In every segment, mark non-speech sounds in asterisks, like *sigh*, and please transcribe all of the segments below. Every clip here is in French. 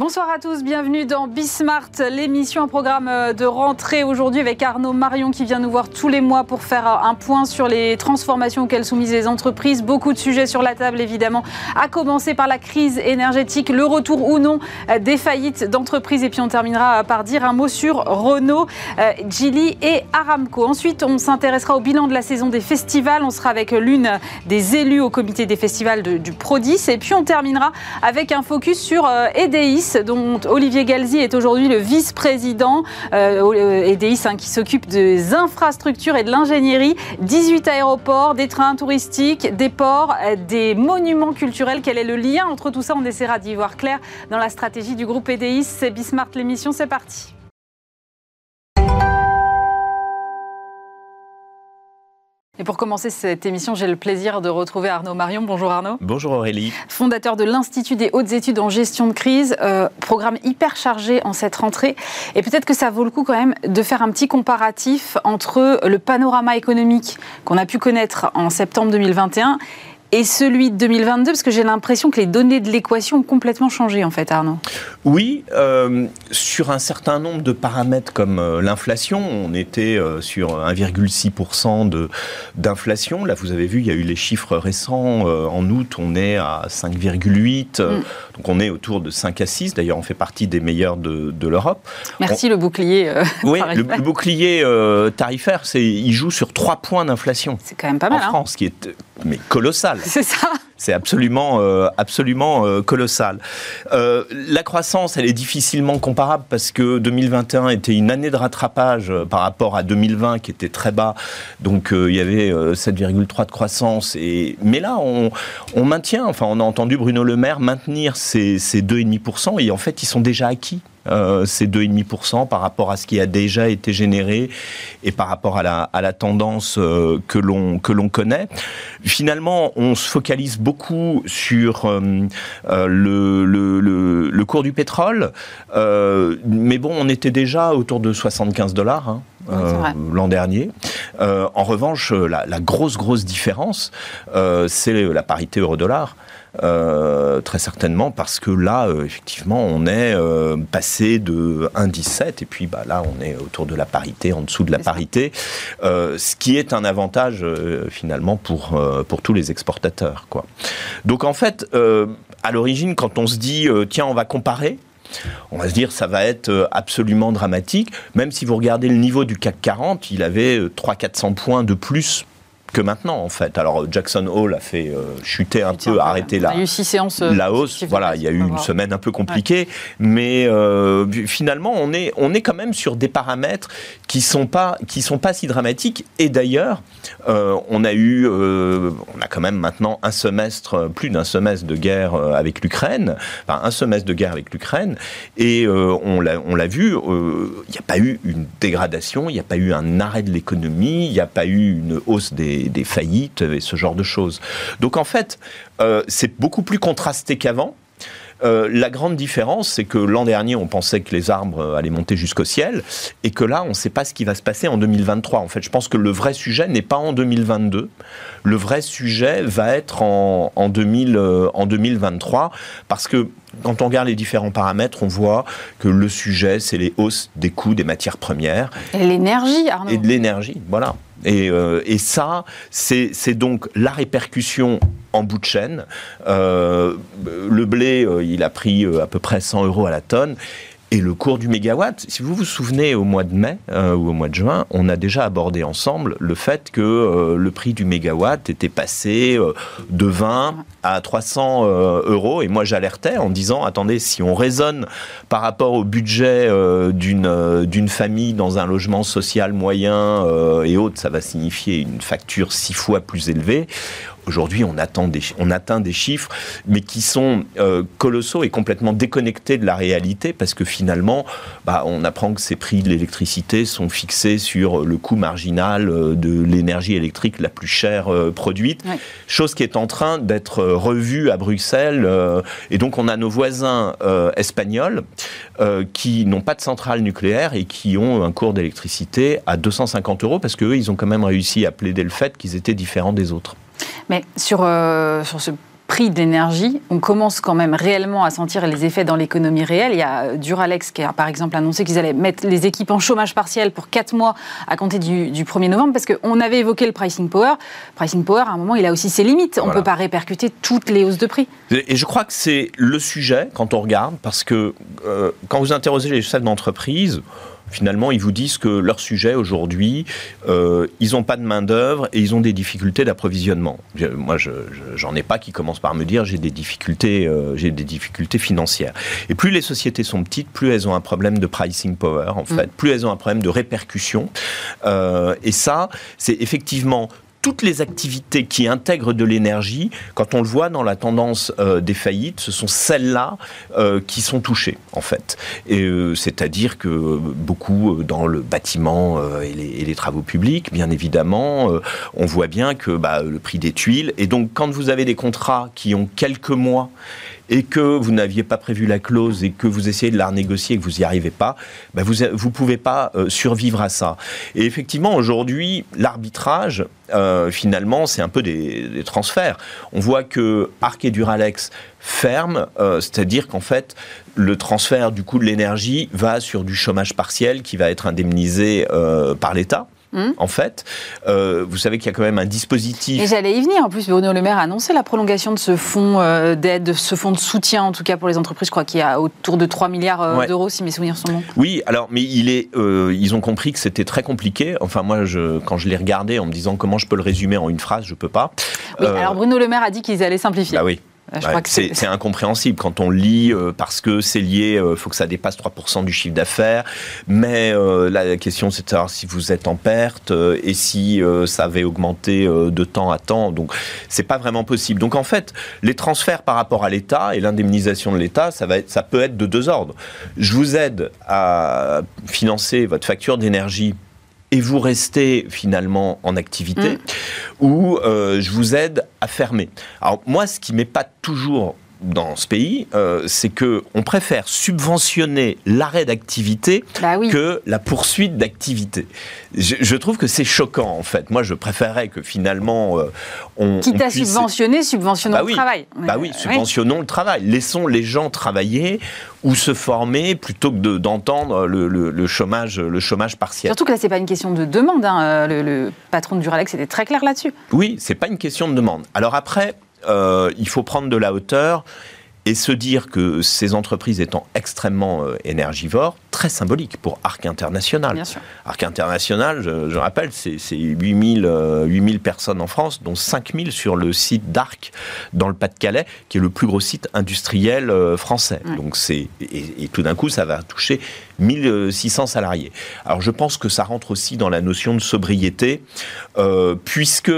Bonsoir à tous, bienvenue dans Bismart, l'émission, un programme euh, de rentrée aujourd'hui avec Arnaud Marion qui vient nous voir tous les mois pour faire euh, un point sur les transformations auxquelles sont mises les entreprises. Beaucoup de sujets sur la table évidemment, à commencer par la crise énergétique, le retour ou non euh, des faillites d'entreprises et puis on terminera par dire un mot sur Renault, Gilly et Aramco. Ensuite, on s'intéressera au bilan de la saison des festivals, on sera avec l'une des élus au comité des festivals du Prodis et puis on terminera avec un focus sur EDIS dont Olivier Galzi est aujourd'hui le vice-président. Euh, EDIS hein, qui s'occupe des infrastructures et de l'ingénierie. 18 aéroports, des trains touristiques, des ports, euh, des monuments culturels. Quel est le lien entre tout ça? On essaiera d'y voir clair dans la stratégie du groupe EDIS. C'est Bismart l'émission, c'est parti. Et pour commencer cette émission, j'ai le plaisir de retrouver Arnaud Marion. Bonjour Arnaud. Bonjour Aurélie. Fondateur de l'Institut des hautes études en gestion de crise, euh, programme hyper chargé en cette rentrée. Et peut-être que ça vaut le coup quand même de faire un petit comparatif entre le panorama économique qu'on a pu connaître en septembre 2021 et celui de 2022 Parce que j'ai l'impression que les données de l'équation ont complètement changé, en fait, Arnaud. Oui, euh, sur un certain nombre de paramètres comme euh, l'inflation, on était euh, sur 1,6% d'inflation. Là, vous avez vu, il y a eu les chiffres récents. en août, on est à 5,8. Mm. Donc, on est autour de 5 à 6. D'ailleurs, on fait partie des meilleurs de, de l'Europe. Merci, le bouclier. *laughs* oui, le, bouclier tarifaire, il joue sur 3 points d'inflation. C'est quand même pas mal. En hein. France, qui est mais colossal. *laughs* C'est ça. C'est absolument, euh, absolument euh, colossal. Euh, la croissance, elle est difficilement comparable parce que 2021 était une année de rattrapage par rapport à 2020 qui était très bas. Donc il y avait 7,3 de croissance. Et... Mais là, on, on, maintient, enfin on a entendu Bruno Le Maire maintenir ces, ces 2,5% et en fait ils sont déjà acquis euh, ces 2,5% par rapport à ce qui a déjà été généré et par rapport à la, à la tendance euh, que l'on que l'on connaît. Finalement, on se focalise beaucoup sur euh, euh, le, le, le, le, cours du pétrole, mais bon, on était déjà autour de 75 dollars. Hein. l'an dernier. en revanche, la, la, grosse, grosse différence, c'est la parité euro-dollar. Euh, très certainement parce que là, euh, effectivement, on est euh, passé de 1,17 et puis bah, là, on est autour de la parité, en dessous de la parité, ce qui est un avantage finalement pour, pour tous les exportateurs. Quoi. Donc en fait, à l'origine, quand on se dit, tiens, on va comparer, on va se dire ça va être absolument dramatique, même si vous regardez le niveau du CAC 40, il avait 300-400 points de plus que maintenant en fait. Alors Jackson Hole a fait euh, chuter un peu, arrêter la, euh, la hausse. Voilà, il y a eu une semaine un peu compliquée, mais euh, finalement on est on est quand même sur des paramètres qui sont pas qui sont pas si dramatiques. Et d'ailleurs, on a eu on a quand même maintenant un semestre, plus d'un semestre de guerre avec l'Ukraine, enfin un semestre de guerre avec l'Ukraine, et on l'a on l'a vu, il n'y a pas eu une dégradation, il n'y a pas eu un arrêt de l'économie, il n'y a pas eu une hausse des des, faillites et ce genre de choses. Donc en fait, euh, c'est beaucoup plus contrasté qu'avant. Euh, la grande différence, c'est que l'an dernier, on pensait que les arbres allaient monter jusqu'au ciel, et que là, on ne sait pas ce qui va se passer en 2023. En fait, je pense que le vrai sujet n'est pas en 2022. Le vrai sujet va être en, en, 2000, euh, en 2023, parce que quand on regarde les différents paramètres, on voit que le sujet, c'est les hausses des coûts des matières premières. Et l'énergie, Arnaud. Et de l'énergie, voilà. Euh, et, ça, c'est donc la répercussion en bout de chaîne. Euh, le blé, euh, il a pris à peu près 100 euros à la tonne. Et le cours du mégawatt, si vous vous souvenez, au mois de mai euh, ou au mois de juin, on a déjà abordé ensemble le fait que euh, le prix du mégawatt était passé euh, de 20 à 300 euros. Et moi, j'alertais en disant, attendez, si on raisonne par rapport au budget d'une famille dans un logement social moyen et autres, ça va signifier une facture six fois plus élevée. Aujourd'hui, on, on atteint des chiffres, mais qui sont euh, colossaux et complètement déconnectés de la réalité, parce que finalement, bah, on apprend que ces prix de l'électricité sont fixés sur le coût marginal euh, de l'énergie électrique la plus chère euh, produite, chose qui est en train d'être revue à Bruxelles. et donc, on a nos voisins espagnols qui n'ont pas de centrale nucléaire et qui ont un cours d'électricité à 250 euros, parce qu'eux, ils ont quand même réussi à plaider le fait qu'ils étaient différents des autres. Mais sur, euh, sur ce prix d'énergie, on commence quand même réellement à sentir les effets dans l'économie réelle. Il y a Duralex qui a par exemple annoncé qu'ils allaient mettre les équipes en chômage partiel pour 4 mois à compter du, 1er novembre, parce qu'on avait évoqué le pricing power. Pricing power, à un moment, il a aussi ses limites. On ne peut pas répercuter toutes les hausses de prix. Et je crois que c'est le sujet quand on regarde, parce que euh, quand vous interrogez les chefs d'entreprise, finalement, ils vous disent que leur sujet aujourd'hui, euh, ils n'ont pas de main-d'œuvre et ils ont des difficultés d'approvisionnement. Moi, je n'en ai pas qui commencent par me dire j'ai des difficultés, euh, j'ai des difficultés financières. Et plus les sociétés sont petites, plus elles ont un problème de pricing power, en fait, mm. plus elles ont un problème de répercussion. Euh, et ça, c'est effectivement toutes les activités qui intègrent de l'énergie, quand on le voit dans la tendance euh, des faillites, ce sont celles-là euh, qui sont touchées, en fait. Euh, c'est-à-dire que beaucoup dans le bâtiment et les, travaux publics, bien évidemment, on voit bien que bah, le prix des tuiles. Et donc, quand vous avez des contrats qui ont quelques mois et que vous n'aviez pas prévu la clause et que vous essayez de la renégocier et que vous n'y arrivez pas, bah, vous ne pouvez pas euh, survivre à ça. Et effectivement, aujourd'hui, l'arbitrage, euh, finalement, c'est un peu des, transferts. On voit que Arc et Duralex ferment, euh, c'est-à-dire qu'en fait, le transfert du coût de l'énergie va sur du chômage partiel qui va être indemnisé par l'État. Hmm. En fait, euh, vous savez qu'il y a quand même un dispositif. Et j'allais y venir. En plus, Bruno Le Maire a annoncé la prolongation de ce fonds euh, d'aide, ce fonds de soutien, en tout cas pour les entreprises. Je crois qu'il y a autour de 3 milliards euh, d'euros, si mes souvenirs sont bons. Oui, alors, mais il est, ils ont compris que c'était très compliqué. Enfin, moi, je, quand je l'ai regardé en me disant comment je peux le résumer en une phrase, je peux pas. Oui, alors Bruno Le Maire a dit qu'ils allaient simplifier. Bah oui. Bah, c'est incompréhensible quand on lit euh, parce que c'est lié, il euh, faut que ça dépasse 3% du chiffre d'affaires. Mais euh, la question, c'est de savoir si vous êtes en perte et si ça avait augmenté de temps à temps. Donc, c'est pas vraiment possible. Donc, en fait, les transferts par rapport à l'État et l'indemnisation de l'État, ça, ça peut être de deux ordres. Je vous aide à financer votre facture d'énergie et vous restez finalement en activité, mm. ou euh, je vous aide à fermer. Alors moi, ce qui m'est pas toujours dans ce pays, euh, c'est que on préfère subventionner l'arrêt d'activité bah que la poursuite d'activité. Je, trouve que c'est choquant en fait. Moi, je préférerais que finalement euh, on quitte à subventionner, subventionnons bah le travail. Bah oui, subventionnons le travail. Laissons les gens travailler ou se former plutôt que d'entendre le, chômage, le chômage partiel. Surtout que là, c'est pas une question de demande. Hein. Euh, le, le, patron de Duralex était très clair là-dessus. Oui, c'est pas une question de demande. Alors après. Euh, il faut prendre de la hauteur et se dire que ces entreprises étant extrêmement euh, énergivores, très symbolique pour Arc International. Arc International, je, rappelle, c'est 8000, 8000 euh, personnes en France, dont 5000 sur le site d'Arc dans le Pas-de-Calais, qui est le plus gros site industriel français. Donc c'est et, tout d'un coup, ça va toucher 1600 salariés. Alors je pense que ça rentre aussi dans la notion de sobriété, puisque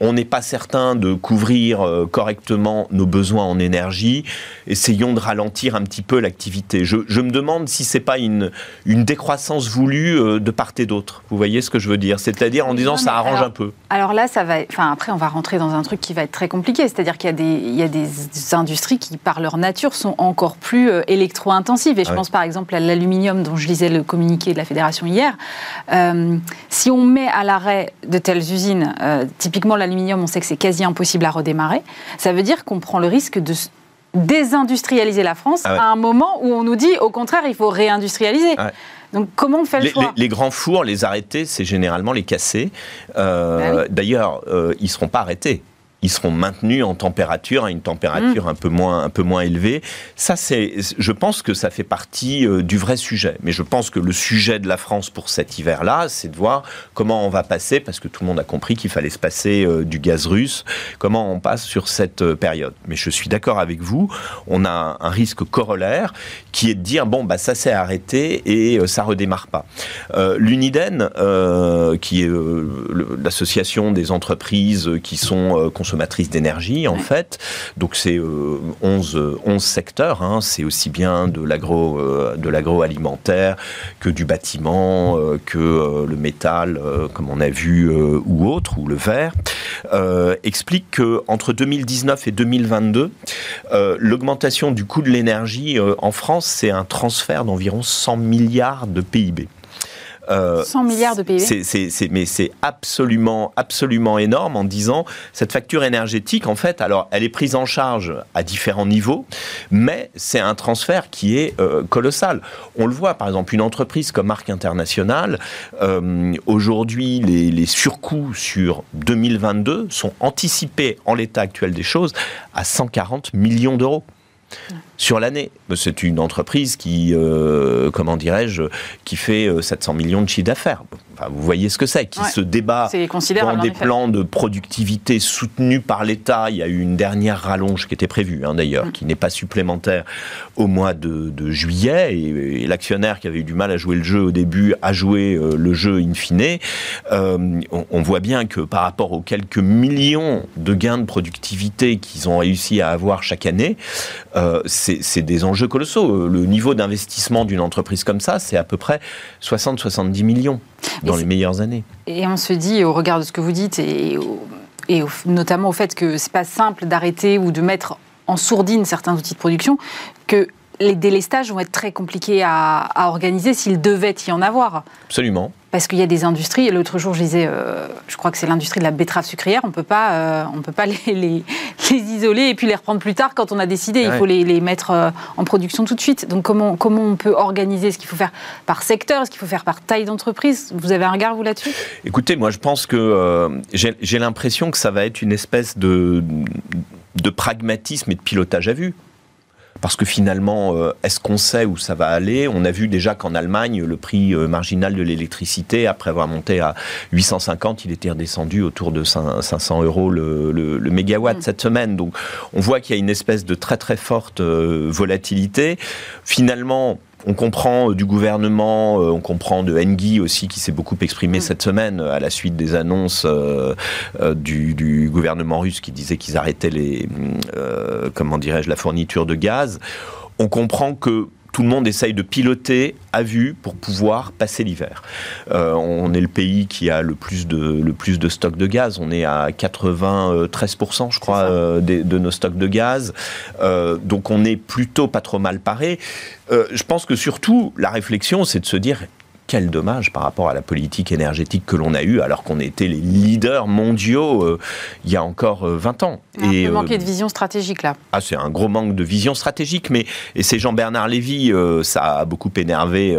on n'est pas certain de couvrir euh, correctement nos besoins en énergie, essayons de ralentir un petit peu l'activité. Je, me demande si c'est pas une, une décroissance voulue euh, de part et d'autre. Vous voyez ce que je veux dire? C'est-à-dire en disant ça arrange un peu. Alors là, ça va. Enfin, après, on va rentrer dans un truc qui va être très compliqué. C'est-à-dire qu'il y a des, il y a des industries qui, par leur nature, sont encore plus euh, électro-intensives. Et je pense par exemple à l'aluminium, dont je lisais le communiqué de la fédération hier. si on met à l'arrêt de telles usines, typiquement l'aluminium, on sait que c'est quasi impossible à redémarrer. Ça veut dire qu'on prend le risque de désindustrialiser la France ah à un moment où on nous dit au contraire il faut réindustrialiser. Donc comment on fait le les, choix les, grands fours, les arrêter, c'est généralement les casser. Euh, bah d'ailleurs, euh, ils ne seront pas arrêtés ils seront maintenus en température, à une température mm. un, peu moins, un peu moins élevée. Ça, c'est, je pense que ça fait partie euh, du vrai sujet. Mais je pense que le sujet de la France pour cet hiver-là, c'est de voir comment on va passer, parce que tout le monde a compris qu'il fallait se passer euh, du gaz russe, comment on passe sur cette euh, période. Mais je suis d'accord avec vous, on a un risque corollaire qui est de dire, bon, bah, ça s'est arrêté et ça redémarre pas. L'Uniden, qui est l'association des entreprises qui sont consommateurs d'énergie, en fait. Donc, c'est 11, euh, 11 secteurs. Hein. C'est aussi bien de l'agro, euh, de l'agroalimentaire que du bâtiment, euh, que le métal, comme on a vu, ou autre, ou le verre. explique que entre 2019 et 2022, l'augmentation du coût de l'énergie en France, c'est un transfert d'environ 100 milliards de PIB. 100 milliards de PIB. mais c'est absolument, absolument énorme en disant cette facture énergétique, en fait, alors elle est prise en charge à différents niveaux, mais c'est un transfert qui est colossal. On le voit, par exemple, une entreprise comme Marque Internationale, aujourd'hui, les, les surcoûts sur 2022 sont anticipés en l'état actuel des choses à 140 millions d'euros sur l'année. C'est une entreprise qui, euh, comment dirais-je, qui fait 700 euh, millions de chiffre d'affaires. Vous voyez ce que c'est, qui se débat dans des plans de productivité soutenus par l'État. Il y a eu une dernière rallonge qui était prévue, hein, d'ailleurs, mm. qui n'est pas supplémentaire au mois de, juillet. Et, l'actionnaire qui avait eu du mal à jouer le jeu au début a joué euh, le jeu in fine. On, on, voit bien que par rapport aux quelques millions de gains de productivité qu'ils ont réussi à avoir chaque année, c'est des enjeux colossaux. Le niveau d'investissement d'une entreprise comme ça, c'est à peu près 60-70 millions dans les meilleures années. Et on se dit, au regard de ce que vous dites, et, et notamment au fait que c'est pas simple d'arrêter ou de mettre en sourdine certains outils de production, que les délestages vont être très compliqués à, organiser s'il devait y en avoir. Absolument. Parce qu'il y a des industries, l'autre jour je disais, euh, je crois que c'est l'industrie de la betterave sucrière, on ne peut pas, euh, on peut pas *laughs* les, les, isoler et puis les reprendre plus tard quand on a décidé, il faut les, les mettre euh, en production tout de suite. Donc comment, comment on peut organiser Ce qu'il faut faire par secteur, ce qu'il faut faire par taille d'entreprise? Vous avez un regard, vous, là-dessus? Écoutez, moi je pense que j'ai l'impression que ça va être une espèce de, de pragmatisme et de pilotage à vue parce que finalement, euh, est-ce qu'on sait où ça va aller? On a vu déjà qu'en Allemagne, le prix euh, marginal de l'électricité, après avoir monté à 850, il était redescendu autour de 500 euros le, le, mégawatt mm. cette semaine. Donc on voit qu'il y a une espèce de très très forte euh, volatilité. Finalement, on comprend euh, du gouvernement, euh, on comprend de Engie aussi qui s'est beaucoup exprimé mm. cette semaine euh, à la suite des annonces du, gouvernement russe qui disait qu'ils arrêtaient les, comment dirais-je, la fourniture de gaz. On comprend que tout le monde essaye de piloter à vue pour pouvoir passer l'hiver. Euh, on est le pays qui a le plus de, le plus de stocks de gaz. On est à 93%, je crois, euh, de, nos stocks de gaz. Euh, donc on est plutôt pas trop mal paré. je pense que surtout, la réflexion, c'est de se dire quel dommage par rapport à la politique énergétique que l'on a eue alors qu'on était les leaders mondiaux euh, il y a encore 20 euh, ans. Il et, manquer de vision stratégique là. Ah, c'est un gros manque de vision stratégique, mais et c'est Jean-Bernard Lévy, euh, ça a beaucoup énervé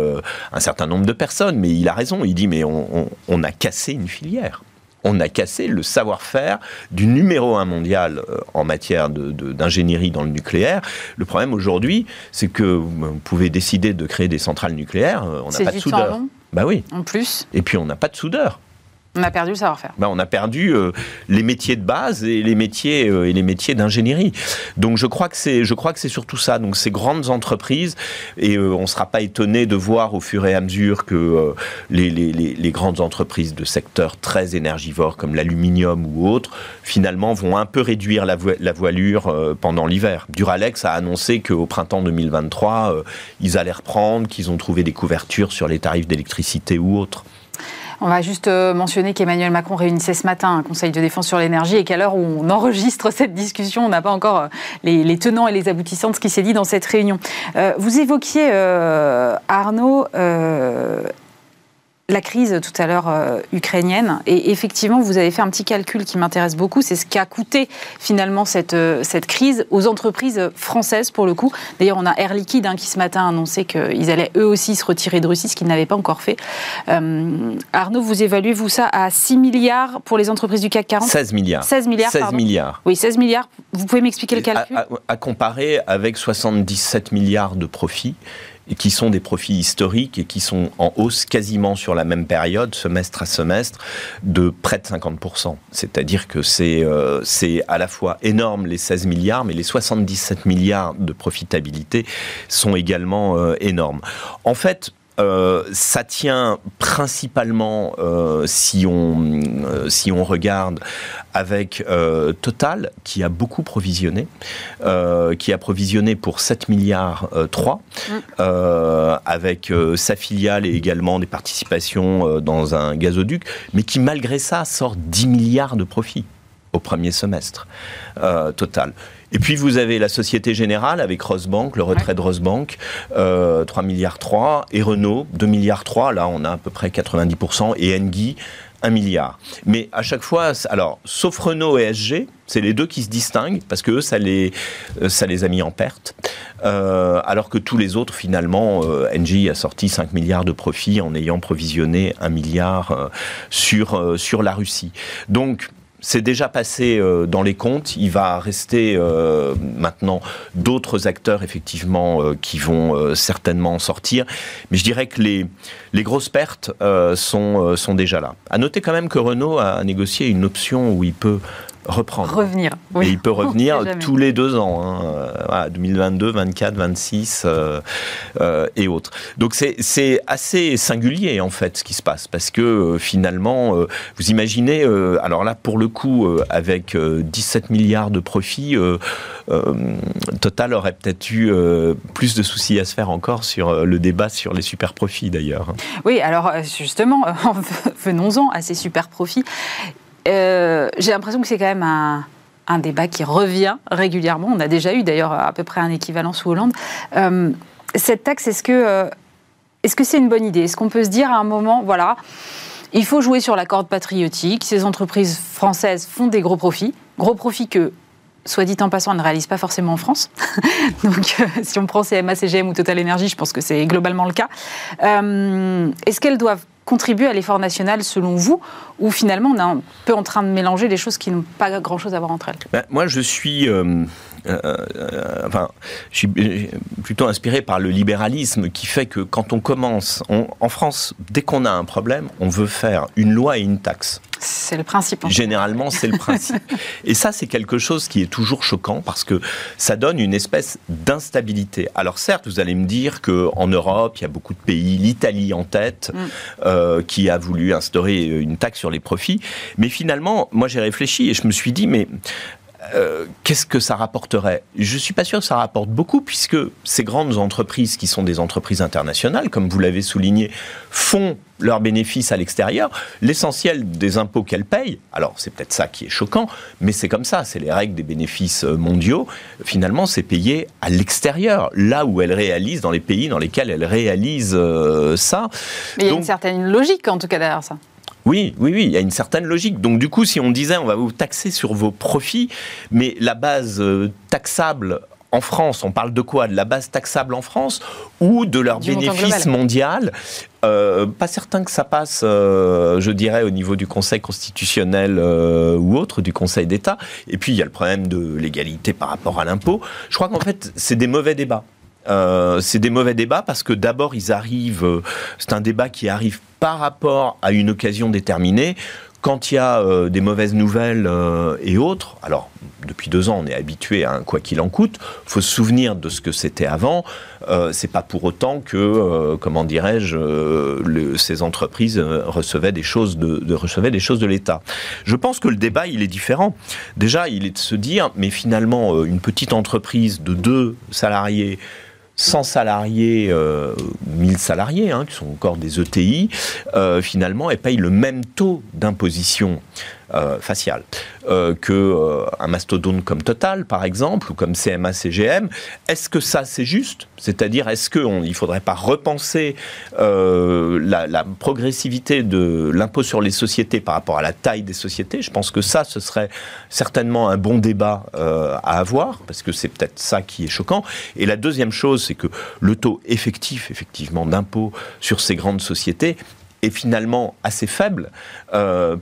un certain nombre de personnes, mais il a raison, il dit mais on a cassé une filière on a cassé le savoir-faire du numéro un mondial euh, en matière d'ingénierie dans le nucléaire. Le problème aujourd'hui, c'est que vous pouvez décider de créer des centrales nucléaires, euh, on n'a pas de soudeur. Bah oui. En plus. Et puis on n'a pas de soudeur. On a perdu le savoir-faire. Ben, on a perdu euh, les métiers de base et les métiers euh, et les métiers d'ingénierie. Donc je crois que c'est je crois que c'est surtout ça. Donc ces grandes entreprises et euh, on ne sera pas étonné de voir au fur et à mesure que les, grandes entreprises de secteurs très énergivores comme l'aluminium ou autres finalement vont un peu réduire la, la voilure pendant l'hiver. Duralex a annoncé qu'au printemps 2023 ils allaient reprendre, qu'ils ont trouvé des couvertures sur les tarifs d'électricité ou autres. On va juste euh, mentionner qu'Emmanuel Macron réunissait ce matin un conseil de défense sur l'énergie et qu'à l'heure où on enregistre *laughs* cette discussion, on n'a pas encore euh, les, tenants et les aboutissants de ce qui s'est dit dans cette réunion. Euh, vous évoquiez, Arnaud, la crise tout à l'heure euh, ukrainienne. Et effectivement, vous avez fait un petit calcul qui m'intéresse beaucoup. C'est ce qu'a coûté finalement cette, euh, cette crise aux entreprises françaises pour le coup. D'ailleurs, on a Air Liquide hein, qui ce matin a annoncé qu'ils allaient eux aussi se retirer de Russie, ce qu'ils n'avaient pas encore fait. Euh, Arnaud, vous évaluez vous ça à 6 milliards pour les entreprises du CAC 40 16 milliards. 16 milliards. 16 milliards. Oui, 16 milliards. Vous pouvez m'expliquer le calcul? à comparer avec 77 milliards de profits qui sont des profits historiques et qui sont en hausse quasiment sur la même période, semestre à semestre, de près de 50%. C'est-à-dire que c'est euh, c'est à la fois énorme les 16 milliards, mais les 77 milliards de profitabilité sont également euh, énormes. En fait, euh, ça tient principalement, euh, si, on, euh, si on regarde, avec Total, qui a beaucoup provisionné, qui a provisionné pour 7 milliards 3, mm. avec sa filiale et également des participations dans un gazoduc, mais qui malgré ça sort 10 milliards de profits au premier semestre total. Et puis vous avez la Société Générale avec Rosbank, le retrait de Rosbank, 3 milliards 3, et Renault, 2 milliards 3, là on a à peu près 90%, et Engie, 1 milliard. Mais à chaque fois, alors, sauf Renault et SG, c'est les deux qui se distinguent parce que ça les, euh, ça les a mis en perte. Euh, alors que tous les autres, finalement, euh, Engie a sorti 5 milliards de profits en ayant provisionné 1 milliard sur, sur la Russie. Donc, c'est déjà passé euh, dans les comptes. Il va rester euh, maintenant d'autres acteurs, effectivement, euh, qui vont certainement sortir. Mais je dirais que les, les grosses pertes sont, sont déjà là. À noter quand même que Renault a négocié une option où il peut reprendre. Revenir. Oui. Et il peut *laughs* revenir tous les deux ans, hein. 2022, 24, 26 et autres. Donc c'est assez singulier en fait ce qui se passe parce que euh, finalement, euh, vous imaginez, euh, alors là pour le coup, avec 17 milliards de profits, Total aurait peut-être eu plus de soucis à se faire encore sur le débat sur les super profits d'ailleurs. Oui, alors justement, *laughs* venons-en à ces super profits. Euh, j'ai l'impression que c'est quand même un, débat qui revient régulièrement. On a déjà eu d'ailleurs à peu près un équivalent sous Hollande. Euh, cette taxe, est-ce que euh, est-ce que c'est une bonne idée? Est-ce qu'on peut se dire à un moment, voilà, il faut jouer sur la corde patriotique. Ces entreprises françaises font des gros profits, gros profits que soit dit en passant, elles ne réalisent pas forcément en France. *laughs* Donc, si on prend CMA, CGM ou Total Energy, je pense que c'est globalement le cas. Est-ce qu'elles doivent contribuer à l'effort national selon vous Ou finalement on est un peu en train de mélanger des choses qui n'ont pas grand-chose à voir entre elles? Ben, Moi je suis... Euh, euh, euh, enfin, je suis plutôt inspiré par le libéralisme qui fait que quand on commence, en France, dès qu'on a un problème, on veut faire une loi et une taxe. C'est le principe. Généralement, c'est le principe. *laughs* et ça, c'est quelque chose qui est toujours choquant parce que ça donne une espèce d'instabilité. Alors certes, vous allez me dire qu'en Europe, il y a beaucoup de pays, l'Italie en tête, mm. euh, qui a voulu instaurer une taxe sur les profits. Mais finalement, moi j'ai réfléchi et je me suis dit, mais euh, qu'est-ce que ça rapporterait? Je ne suis pas sûr que ça rapporte beaucoup, puisque ces grandes entreprises, qui sont des entreprises internationales, comme vous l'avez souligné, font leurs bénéfices à l'extérieur. L'essentiel des impôts qu'elles payent, alors c'est peut-être ça qui est choquant, mais c'est comme ça, c'est les règles des bénéfices euh, mondiaux. Finalement, c'est payé à l'extérieur, là où elles réalisent, dans les pays dans lesquels elles réalisent euh, ça. Mais il y a une certaine logique, en tout cas, derrière ça. Oui, oui, oui, il y a une certaine logique. Donc du coup, si on disait on va vous taxer sur vos profits, mais la base euh, taxable en France, on parle de quoi? De la base taxable en France ou de leur bénéfice mondial? Euh, Pas certain que ça passe, euh, je dirais, au niveau du Conseil constitutionnel ou autre, du Conseil d'État. Et puis il y a le problème de l'égalité par rapport à l'impôt. Je crois qu'en fait, c'est des mauvais débats. Euh, c'est des mauvais débats parce que d'abord ils arrivent, euh, c'est un débat qui arrive par rapport à une occasion déterminée. Quand il y a euh, des mauvaises nouvelles et autres, alors depuis deux ans on est habitué à un quoi qu'il en coûte, faut se souvenir de ce que c'était avant. c'est pas pour autant que, comment dirais-je, ces entreprises recevaient des choses de l'État. Je pense que le débat il est différent. Déjà, il est de se dire, mais finalement, une petite entreprise de deux salariés 100 salariés, euh, 1000 salariés, hein, qui sont encore des ETI, euh, finalement, elles payent le même taux d'imposition euh, faciale euh, que euh, un mastodonte comme Total, par exemple, ou comme CMA CGM. Est-ce que ça c'est juste? C'est-à-dire, est-ce qu'il ne faudrait pas repenser la, la, progressivité de l'impôt sur les sociétés par rapport à la taille des sociétés? Je pense que ça, ce serait certainement un bon débat à avoir, parce que c'est peut-être ça qui est choquant. Et la deuxième chose, c'est que le taux effectif, effectivement, d'impôt sur ces grandes sociétés est finalement assez faible. Euh,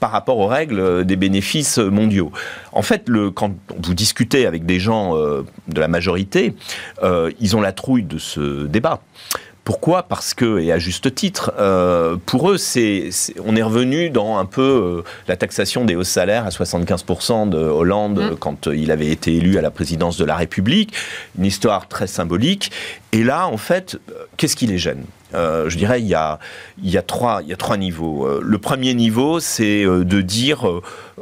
par rapport aux règles des bénéfices mondiaux. En fait, le, quand vous discutez avec des gens euh, de la majorité, euh, ils ont la trouille de ce débat. Pourquoi? Parce que, et à juste titre, euh, pour eux, c'est, on est revenu dans un peu la taxation des hauts salaires à 75% de Hollande mmh. quand il avait été élu à la présidence de la République. Une histoire très symbolique. Et là, en fait, qu'est-ce qui les gêne? Euh, je dirais, il y, a, il, y a trois, il y a trois niveaux. Euh, le premier niveau, c'est euh, de dire,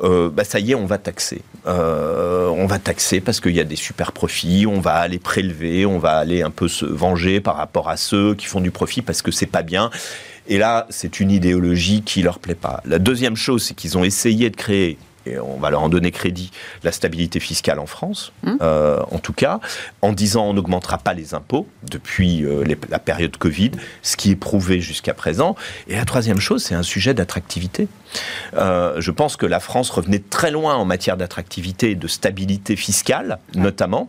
bah, ça y est, on va taxer. on va taxer parce qu'il y a des super profits, on va aller prélever, on va aller un peu se venger par rapport à ceux qui font du profit parce que c'est pas bien. Et là, c'est une idéologie qui leur plaît pas. La deuxième chose, c'est qu'ils ont essayé de créer et on va leur en donner crédit, la stabilité fiscale en France, Mmh. euh, en tout cas, en disant on n'augmentera pas les impôts depuis euh, les- la période Covid, ce qui est prouvé jusqu'à présent. Et la troisième chose, c'est un sujet d'attractivité. Euh, je pense que la France revenait très loin en matière d'attractivité et de stabilité fiscale, notamment.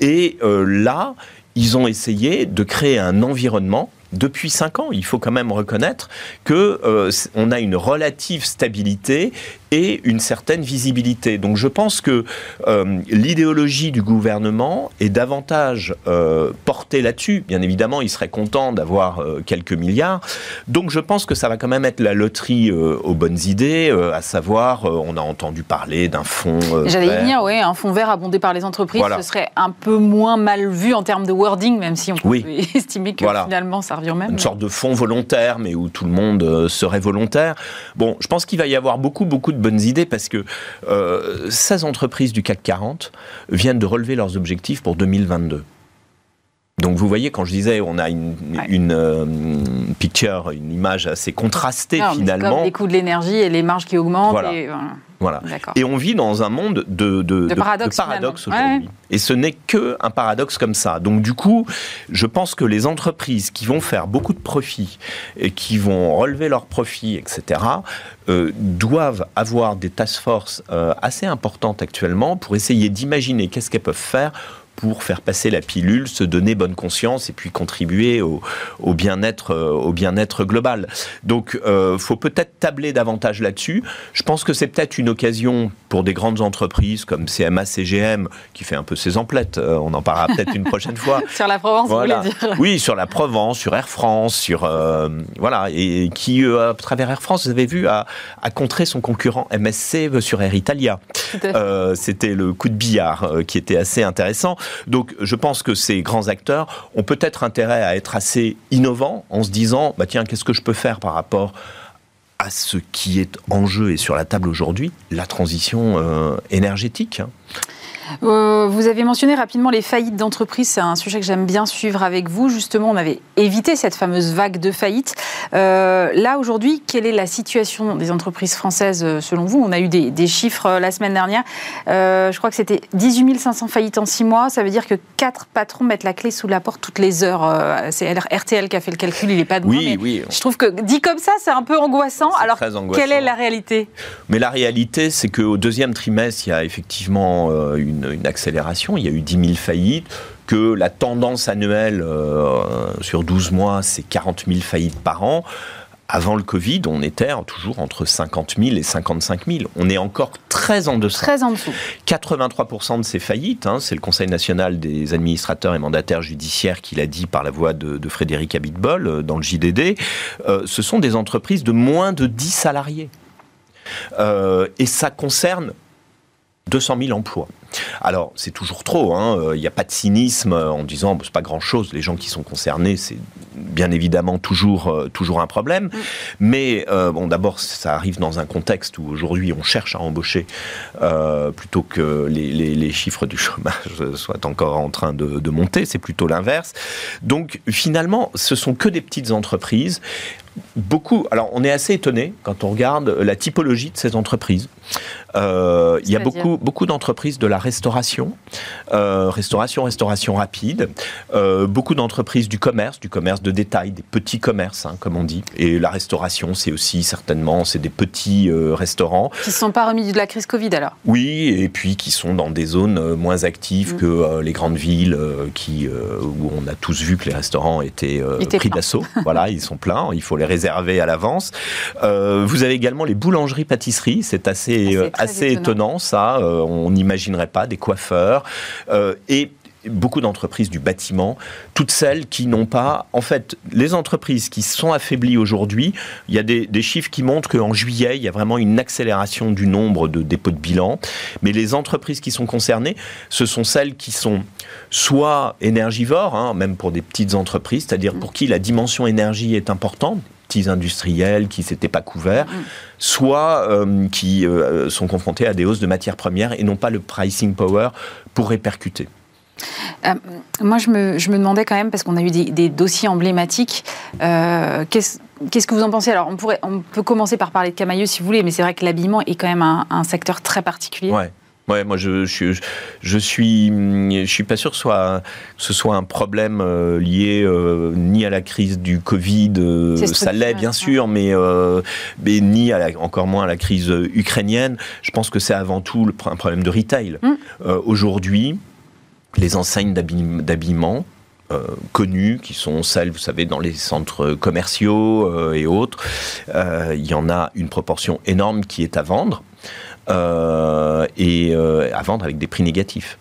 Et là, ils ont essayé de créer un environnement. Depuis cinq ans, il faut quand même reconnaître que euh, on a une relative stabilité et une certaine visibilité. Donc je pense que euh, l'idéologie du gouvernement est davantage euh, portée là-dessus. Bien évidemment, il serait content d'avoir quelques milliards. Donc je pense que ça va quand même être la loterie aux bonnes idées, à savoir, on a entendu parler d'un fonds. J'allais y venir, oui, un fonds vert abondé par les entreprises, Voilà. ce serait un peu moins mal vu en termes de wording, même si on Oui. peut *laughs* estimer que Voilà. finalement ça même. une sorte de fonds volontaire, mais où tout le monde euh, serait volontaire. Bon, je pense qu'il va y avoir beaucoup, beaucoup de bonnes idées parce que euh, 16 entreprises du CAC 40 viennent de relever leurs objectifs pour 2022. Donc vous voyez, quand je disais, on a une, Ouais. une, euh, picture, une image assez contrastée Non, finalement. Comme les coûts de l'énergie et les marges qui augmentent. Voilà. et, voilà. Et on vit dans un monde de, de, De paradoxe, finalement. aujourd'hui. Et ce n'est que un paradoxe comme ça. Donc du coup, je pense que les entreprises qui vont faire beaucoup de profits et qui vont relever leurs profits, etc., euh, doivent avoir des task force euh, assez importantes actuellement pour essayer d'imaginer qu'est-ce qu'elles peuvent faire pour faire passer la pilule, se donner bonne conscience et puis contribuer au, au bien-être euh, au bien-être global. Donc, euh, faut peut-être tabler davantage là-dessus. Je pense que c'est peut-être une occasion pour des grandes entreprises comme CMA, CGM, qui fait un peu ses emplettes. euh, on en parlera peut-être une prochaine fois. *laughs* Sur la Provence, Voilà. vous voulez dire Oui, sur la Provence, sur Air France, sur euh, voilà, et qui à travers Air France, vous avez vu, a, a contré son concurrent MSC sur Air Italia. C'était le coup de billard qui était assez intéressant. Donc, je pense que ces grands acteurs ont peut-être intérêt à être assez innovants en se disant, bah tiens, qu'est-ce que je peux faire par rapport à ce qui est en jeu et sur la table aujourd'hui, la transition euh, énergétique. Euh, vous avez mentionné rapidement les faillites d'entreprises. C'est un sujet que j'aime bien suivre avec vous. Justement, on avait évité cette fameuse vague de faillites. Euh, là, aujourd'hui, quelle est la situation des entreprises françaises euh, selon vous? On a eu des, des chiffres euh, la semaine dernière. Je crois que c'était 18 500 faillites en six mois. Ça veut dire que quatre patrons mettent la clé sous la porte toutes les heures. C'est RTL qui a fait le calcul, il n'est pas de Oui, oui. Je trouve que dit comme ça, c'est un peu angoissant. Alors, angoissant. quelle est la réalité? Mais la réalité, c'est qu'au deuxième trimestre, il y a effectivement euh, une, une accélération. Il y a eu 10 000 faillites. Que la tendance annuelle euh, sur 12 mois, c'est 40 000 faillites par an. Avant le Covid, on était toujours entre 50 000 et 55 000. On est encore très en deçà. Très en dessous. 83% de ces faillites, hein, c'est le Conseil national des administrateurs et mandataires judiciaires qui l'a dit par la voix de, de Frédéric Abitbol euh, dans le JDD, euh, ce sont des entreprises de moins de 10 salariés. Euh, et ça concerne 200 000 emplois. Alors, c'est toujours trop, hein, euh, il n'y a pas de cynisme en disant bon, c'est pas grand-chose, les gens qui sont concernés, c'est bien évidemment toujours, euh, toujours un problème. Mais euh, bon, d'abord, ça arrive dans un contexte où aujourd'hui on cherche à embaucher euh, plutôt que les, les- les chiffres du chômage *laughs* soient encore en train de, de monter, c'est plutôt l'inverse. Donc finalement, ce sont que des petites entreprises. Beaucoup. Alors, on est assez étonné quand on regarde la typologie de ces entreprises. Euh, il y a beaucoup, beaucoup d'entreprises de la restauration, euh, restauration, restauration rapide, euh, beaucoup d'entreprises du commerce, du commerce de détail, des petits commerces, hein, comme on dit. Et la restauration, c'est aussi certainement, c'est des petits restaurants. Qui ne sont pas remis de la crise Covid alors? Oui, et puis qui sont dans des zones moins actives Mm. que les grandes villes qui, où on a tous vu que les restaurants étaient, pris d'assaut. voilà, *laughs* ils sont pleins, il faut les réserver à l'avance. Euh, vous avez également les boulangeries-pâtisseries, c'est assez, C'est euh, assez étonnant. étonnant, ça. Euh, on n'imaginerait pas des coiffeurs. Et beaucoup d'entreprises du bâtiment, toutes celles qui n'ont pas... En fait, les entreprises qui sont affaiblies aujourd'hui, il y a des, des chiffres qui montrent qu'en juillet, il y a vraiment une accélération du nombre de dépôts de bilan. Mais les entreprises qui sont concernées, ce sont celles qui sont soit énergivores, hein, même pour des petites entreprises, c'est-à-dire pour qui la dimension énergie est importante, petits industriels qui s'étaient pas couverts, soit euh, qui euh, sont confrontés à des hausses de matières premières et n'ont pas le pricing power pour répercuter. Moi, je me, je me, demandais quand même, parce qu'on a eu des, dossiers emblématiques, qu'est-ce Qu'est-ce que vous en pensez? Alors, on, pourrait, on peut commencer par parler de Camailleux si vous voulez, mais c'est vrai que l'habillement est quand même un, secteur très particulier. Ouais. Ouais, moi je, je, je, suis je suis pas sûr que ce soit, ce soit un problème euh, lié euh, ni à la crise du Covid, euh, ça l'est bien sûr, mais, mais ni à encore moins à la crise ukrainienne. Je pense que c'est avant tout un problème de retail. Hum. Aujourd'hui, les enseignes d'habillement euh, connues, qui sont celles, vous savez, dans les centres commerciaux euh, et autres. Euh, il y en a une proportion énorme qui est à vendre, et à vendre avec des prix négatifs.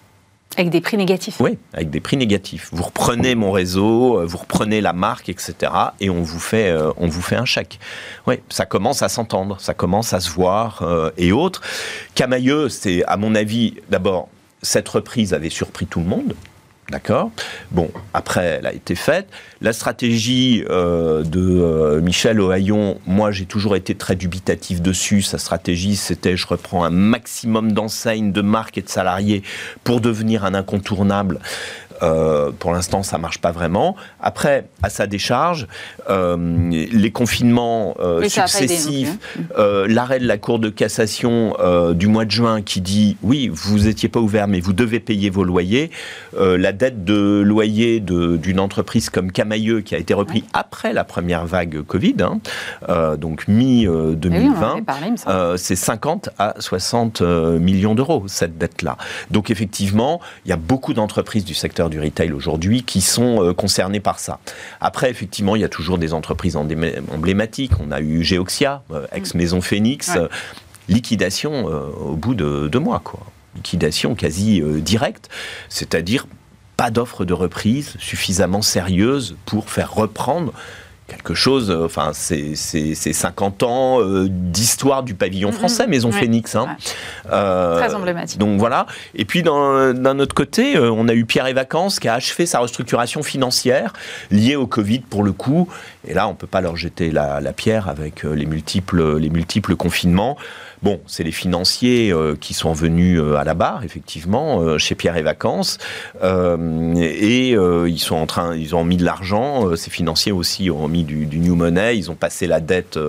Avec des prix négatifs Oui, avec des prix négatifs. Vous reprenez mon réseau, vous reprenez la marque, etc. Et on vous fait, on vous fait un chèque. Oui, ça commence à s'entendre, ça commence à se voir et autres. Camailleux, c'est à mon avis, d'abord, cette reprise avait surpris tout le monde. D'accord? Bon, après, elle a été faite. La stratégie euh, de euh, Michel Ohaillon, moi, j'ai toujours été très dubitatif dessus. Sa stratégie, c'était je reprends un maximum d'enseignes, de marques et de salariés pour devenir un incontournable. Euh, pour l'instant, ça marche pas vraiment. Après, à sa décharge, euh, les confinements euh, successifs, hein. l'arrêt de la Cour de cassation du mois de juin qui dit oui, vous n'étiez pas ouvert, mais vous devez payer vos loyers. la dette de loyer d'une entreprise comme Camailleux, qui a été repris après la première vague Covid, hein, donc mi-2020, c'est 50 à 60 millions d'euros, cette dette-là. Donc effectivement, il y a beaucoup d'entreprises du secteur du retail aujourd'hui qui sont euh, concernés par ça. Après, effectivement, il y a toujours des entreprises emblématiques. On a eu Geoxia, euh, ex-Maison Phoenix, euh, liquidation au bout de deux mois, quoi. Liquidation quasi directe, c'est-à-dire pas d'offre de reprise suffisamment sérieuse pour faire reprendre quelque chose, euh, enfin, c'est 50 ans euh, d'histoire du pavillon mm-hmm. français, Maison Phoenix. Hein. Euh, Très emblématique. Donc voilà. Et puis d'un autre côté, on a eu Pierre et Vacances qui a achevé sa restructuration financière liée au Covid pour le coup. Et là, on peut pas leur jeter la, la pierre avec les multiples, les multiples confinements. Bon, c'est les financiers euh, qui sont venus euh, à la barre, effectivement, euh, chez Pierre et Vacances, et ils ont mis de l'argent. ces financiers aussi ont mis du, new money. Ils ont passé la dette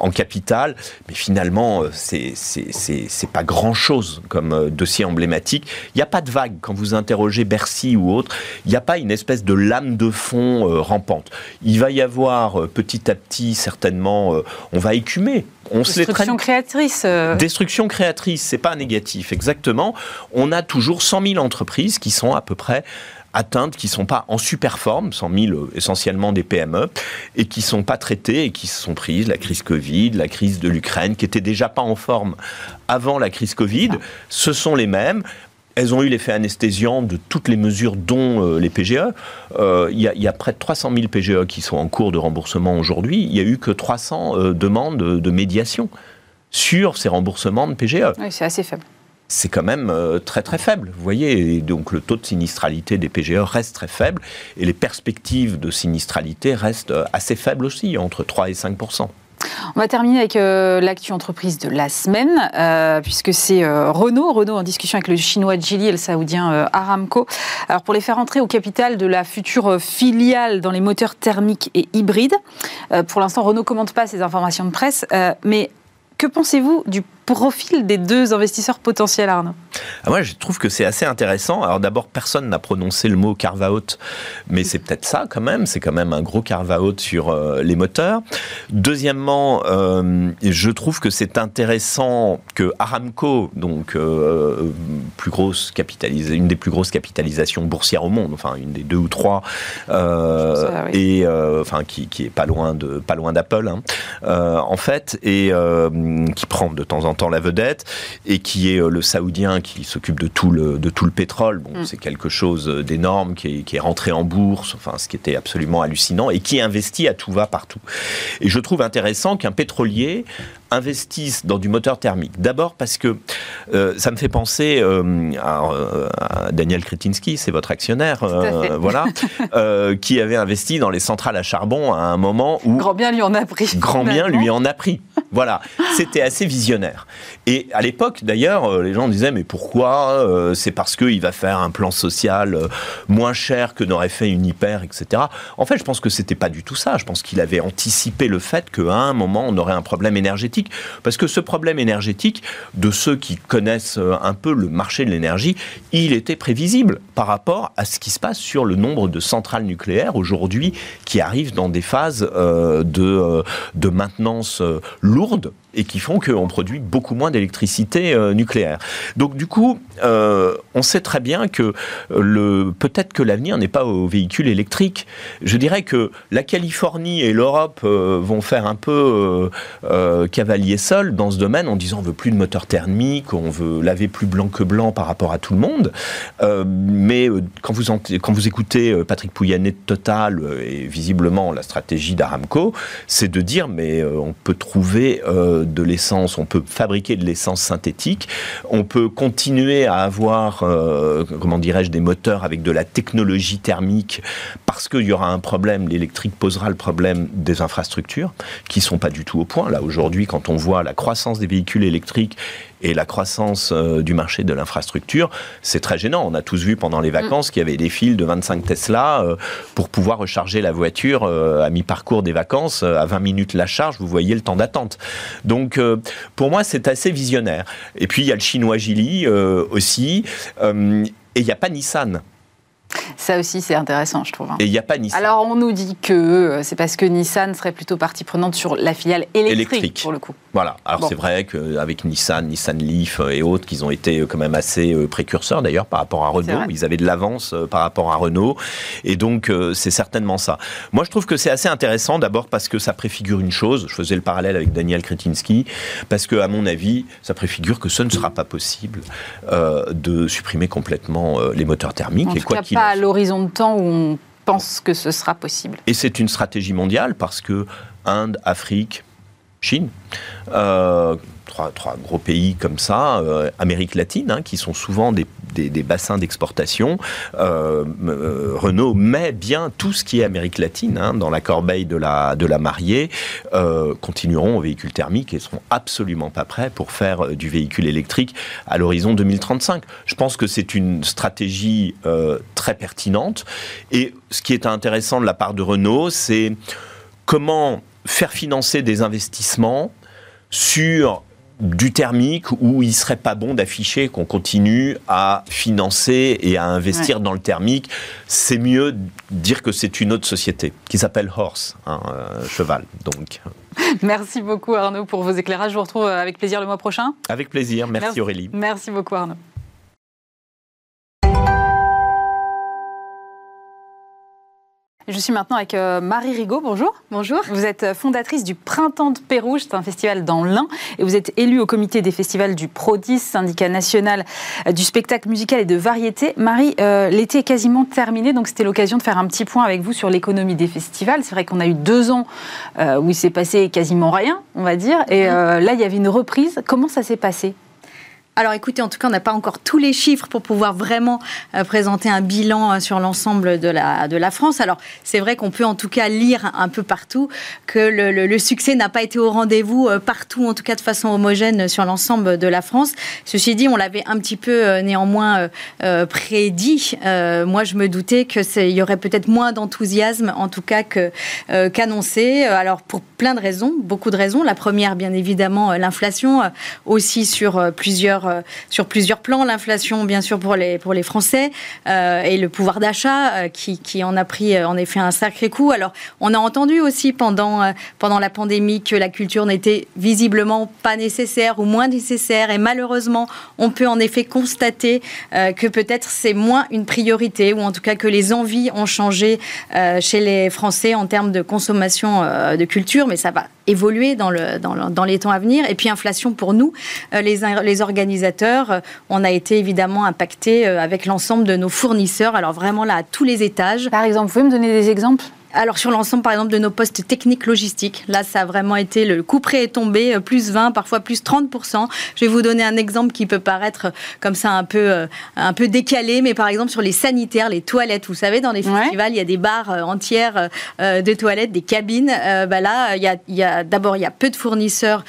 en capital, mais finalement, c'est c'est pas grand chose comme dossier emblématique. Il n'y a pas de vague quand vous interrogez Bercy ou autre. Il n'y a pas une espèce de lame de fond rampante. Il va y avoir petit à petit, certainement, on va écumer on Destruction créatrice. Euh. Destruction créatrice, c'est pas négatif, exactement. On a toujours 100 000 entreprises qui sont à peu près atteintes, qui sont pas en super forme, 100 000 euh, essentiellement des PME, et qui sont pas traitées et qui se sont prises la crise Covid, la crise de l'Ukraine, qui était déjà pas en forme avant la crise Covid. Ce sont les mêmes. Elles ont eu l'effet anesthésiant de toutes les mesures, dont euh, les PGE. Euh, il y, a près de 300 000 PGE qui sont en cours de remboursement aujourd'hui. Il n'y a eu que 300 euh, demandes de médiation sur ces remboursements de PGE. Oui, c'est assez faible. C'est quand même très très faible. Vous voyez, donc le taux de sinistralité des PGE reste très faible et les perspectives de sinistralité restent assez faibles aussi, entre 3 et 5% on va terminer avec euh, l'actu entreprise de la semaine, euh, puisque c'est euh, Renault. Renault en discussion avec le chinois Geely et le saoudien Aramco. Alors pour les faire entrer au capital de la future filiale dans les moteurs thermiques et hybrides. pour l'instant, Renault ne commente pas ces informations de presse, mais que pensez-vous du profil des deux investisseurs potentiels, Arnaud ah, Moi, je trouve que c'est assez intéressant. Alors d'abord, personne n'a prononcé le mot carve-out, mais c'est peut-être ça quand même. C'est quand même un gros carve-out sur euh, les moteurs. Deuxièmement, euh, je trouve que c'est intéressant que Aramco, donc euh, plus grosse une des plus grosses capitalisations boursières au monde, enfin une des deux ou trois, et enfin qui, qui, est pas loin de pas loin d'Apple, hein, en fait, et qui prend de temps en temps la vedette, et qui est euh, le Saoudien qui s'occupe de tout le de tout le pétrole. Bon, mm. c'est quelque chose d'énorme qui est, qui est rentré en bourse, enfin ce qui était absolument hallucinant, et qui investit à tout va partout. Et je trouve intéressant qu'un pétrolier investisse dans du moteur thermique. D'abord parce que ça me fait penser à, Daniel Kretinsky, c'est votre actionnaire, voilà, *laughs* qui avait investi dans les centrales à charbon à un moment où... Grand bien lui en a pris. Grand bien lui en a pris. Voilà, c'était assez visionnaire. Et à l'époque, d'ailleurs, les gens disaient, mais pourquoi C'est parce qu'il va faire un plan social moins cher que n'aurait fait une hyper, etc. En fait, je pense que c'était pas du tout ça. Je pense qu'il avait anticipé le fait qu'à un moment, on aurait un problème énergétique. Parce que ce problème énergétique, de ceux qui connaissent euh, un peu le marché de l'énergie, il était prévisible par rapport à ce qui se passe sur le nombre de centrales nucléaires aujourd'hui qui arrivent dans des phases euh, de, euh, de maintenance lourde et qui font qu'on produit beaucoup moins d'électricité nucléaire. Donc du coup, on sait très bien que le peut-être que l'avenir n'est pas aux véhicules électriques. Je dirais que la Californie et l'Europe euh, vont faire un peu euh, euh, cavalier seul dans ce domaine en disant on veut plus de moteur thermique, on veut laver plus blanc que blanc par rapport à tout le monde. mais quand vous, quand vous écoutez Patrick Pouyanné de Total et visiblement la stratégie d'Aramco, c'est de dire mais on peut trouver de l'essence, on peut fabriquer de l'essence synthétique, on peut continuer à avoir, comment dirais-je, des moteurs avec de la technologie thermique parce qu'il y aura un problème, l'électrique posera le problème des infrastructures qui sont pas du tout au point. Là, aujourd'hui, quand on voit la croissance des véhicules électriques et la croissance euh, du marché de l'infrastructure, c'est très gênant. On a tous vu pendant les vacances mm. qu'il y avait des files de 25 Tesla euh, pour pouvoir recharger la voiture euh, à mi-parcours des vacances, à 20 minutes la charge, vous voyez le temps d'attente. Donc, pour moi, c'est assez visionnaire. Et puis, il y a le chinois Geely aussi, et il n'y a pas Nissan. Ça aussi, c'est intéressant, je trouve. Hein. Et il n'y a pas Nissan. Alors, on nous dit que euh, c'est parce que Nissan serait plutôt partie prenante sur la filiale électrique, pour le coup. Voilà. Alors, c'est vrai qu'avec Nissan, Nissan Leaf et autres, qu'ils ont été euh, quand même assez euh, précurseurs d'ailleurs par rapport à Renault. Ils avaient de l'avance par rapport à Renault. Et donc, c'est certainement ça. Moi, je trouve que c'est assez intéressant d'abord parce que ça préfigure une chose. Je faisais le parallèle avec Daniel Kretinsky. Parce que, à mon avis, ça préfigure que ce ne sera pas possible de supprimer complètement les moteurs thermiques. et quoi qu'il à l'horizon de temps où on pense que ce sera possible. Et c'est une stratégie mondiale parce que Inde, Afrique, Chine, euh, trois, trois, gros pays comme ça, euh, Amérique latine, hein, qui sont souvent des, des, bassins d'exportation. Euh, Renault met bien tout ce qui est Amérique latine hein, dans la corbeille de la, de la mariée, continueront au véhicule thermique et seront absolument pas prêts pour faire du véhicule électrique à l'horizon 2035. Je pense que c'est une stratégie très pertinente. Et ce qui est intéressant de la part de Renault, c'est comment faire financer des investissements sur du thermique où il serait pas bon d'afficher qu'on continue à financer et à investir dans le thermique. C'est mieux dire que c'est une autre société qui s'appelle Horse, un euh, cheval. Donc. *laughs* Merci beaucoup Arnaud pour vos éclairages. Je vous retrouve avec plaisir le mois prochain. Avec plaisir. Merci. Aurélie. Merci beaucoup Arnaud. Je suis maintenant avec euh, Marie Rigaud. Bonjour. Bonjour. Vous êtes euh, fondatrice du Printemps de Pérouge, c'est un festival dans l'Ain, et vous êtes élue au comité des festivals du PRODIS, syndicat national euh, du spectacle musical et de variété. Marie, l'été est quasiment terminé, donc c'était l'occasion de faire un petit point avec vous sur l'économie des festivals. C'est vrai qu'on a eu deux ans où il s'est passé quasiment rien, on va dire, et mm-hmm. là il y avait une reprise. Comment ça s'est passé? Alors écoutez, en tout cas, on n'a pas encore tous les chiffres pour pouvoir vraiment euh, présenter un bilan euh, sur l'ensemble de la, France. Alors c'est vrai qu'on peut en tout cas lire un peu partout que le, succès n'a pas été au rendez-vous euh, partout, en tout cas de façon homogène sur l'ensemble de la France. Ceci dit, on l'avait un petit peu néanmoins prédit. moi, je me doutais qu'il y aurait peut-être moins d'enthousiasme, en tout cas, qu'annoncé. Alors pour plein de raisons, beaucoup de raisons. La première, bien évidemment, l'inflation, aussi sur plusieurs euh, sur plusieurs plans. L'inflation, bien sûr, pour les, pour les Français euh, et le pouvoir d'achat euh, qui, qui, en a pris en effet un sacré coup. Alors, on a entendu aussi pendant, pendant la pandémie que la culture n'était visiblement pas nécessaire ou moins nécessaire. Et malheureusement, on peut en effet constater que peut-être c'est moins une priorité ou en tout cas que les envies ont changé chez les Français en termes de consommation de culture. Mais ça va évoluer dans, le, dans, dans, les temps à venir. Et puis inflation pour nous, les, les euh, on a été évidemment impacté euh, avec l'ensemble de nos fournisseurs. Alors vraiment là, à tous les étages. Par exemple, vous pouvez me donner des exemples? Alors sur l'ensemble par exemple de nos postes techniques logistiques, là ça a vraiment été le coup près est tombé, euh, plus 20, parfois plus 30%. Je vais vous donner un exemple qui peut paraître euh, comme ça un peu, euh, un peu décalé, mais par exemple sur les sanitaires, les toilettes, vous savez dans les festivals il y a des bars entières de toilettes, des cabines. bah là il y a, y a d'abord il y a peu de fournisseurs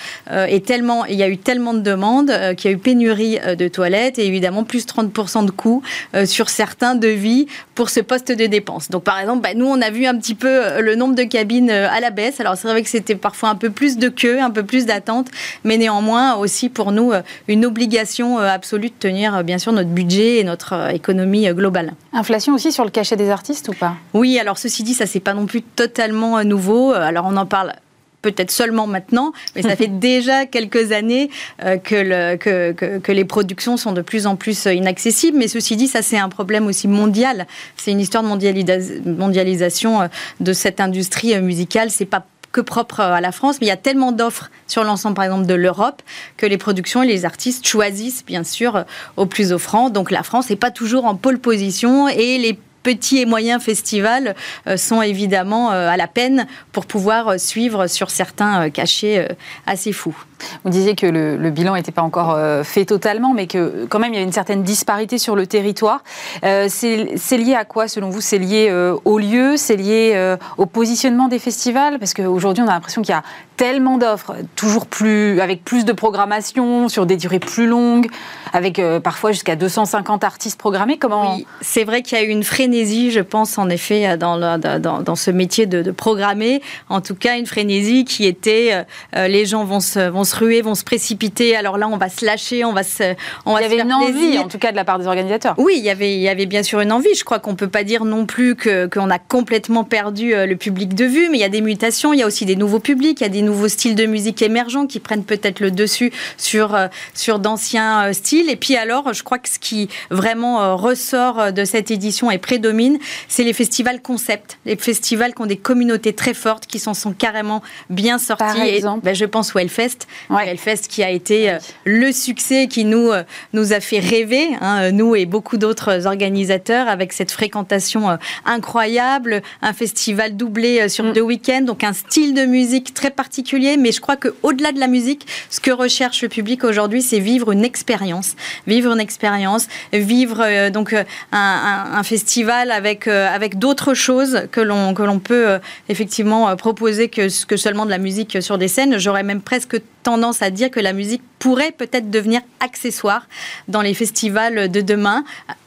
et tellement il y a eu tellement de demandes qu'il y a eu pénurie de toilettes et évidemment plus 30% de coûts sur certains devis pour ce poste de dépense. Donc par exemple, bah, nous on a vu un petit peu euh, le nombre de cabines euh, à la baisse. Alors c'est vrai que c'était parfois un peu plus de queue, un peu plus d'attente, mais néanmoins aussi pour nous euh, une obligation absolue de tenir bien sûr notre budget et notre économie globale. Inflation aussi sur le cachet des artistes ou pas? Oui, alors ceci dit, ça c'est pas non plus totalement nouveau. Alors on en parle peut-être seulement maintenant, mais ça fait *laughs* déjà quelques années euh, que, que, que, les productions sont de plus en plus euh, inaccessibles. Mais ceci dit, ça c'est un problème aussi mondial. C'est une histoire de mondialisation euh, de cette industrie musicale. C'est pas que propre à la France, mais il y a tellement d'offres sur l'ensemble, par exemple, de l'Europe, que les productions et les artistes choisissent, bien sûr, au plus offrant. Donc la France n'est pas toujours en pole position et les petits et moyens festivals euh, sont évidemment euh, à la peine pour pouvoir euh, suivre sur certains cachets assez fous. Vous disiez que le, bilan n'était pas encore fait totalement, mais que quand même il y a une certaine disparité sur le territoire. c'est lié à quoi selon vous? C'est lié au lieu? C'est lié au positionnement des festivals? Parce qu'aujourd'hui on a l'impression qu'il y a tellement d'offres, toujours plus, avec plus de programmation, sur des durées plus longues, avec parfois jusqu'à 250 artistes programmés. Comment oui, C'est vrai qu'il y a eu une frénésie, je pense, en effet, dans, ce métier de, programmer. En tout cas, une frénésie qui était euh, les gens vont se ruer, vont se précipiter. Alors là, on va se lâcher, on va se. On il y avait une envie, en tout cas, de la part des organisateurs. Oui, il y avait, il y avait bien sûr une envie. Je crois qu'on peut pas dire non plus qu'on a complètement perdu euh, le public de vue, mais il y a des mutations, il y a aussi des nouveaux publics, il y a des nouveaux styles de musique émergents qui prennent peut-être le dessus sur, euh, sur d'anciens styles. Et puis alors, je crois que ce qui vraiment ressort de cette édition et prédomine, c'est les festivals concept, les festivals qui ont des communautés très fortes, qui s'en sont carrément bien sortis. Par exemple. Ben, je pense au Hellfest, Hellfest qui a été euh, le succès qui nous, euh, nous a fait rêver, hein, nous et beaucoup d'autres organisateurs, avec cette fréquentation euh, incroyable, un festival doublé sur mm. deux week-ends, donc un style de musique très particulier. Mais je crois qu'au-delà de la musique, ce que recherche le public aujourd'hui, c'est vivre une expérience, vivre une expérience, vivre donc un, un festival avec, avec d'autres choses que l'on que l'on peut effectivement proposer que, que seulement de la musique sur des scènes. J'aurais même presque à dire que la musique pourrait peut-être devenir accessoire dans les festivals de demain.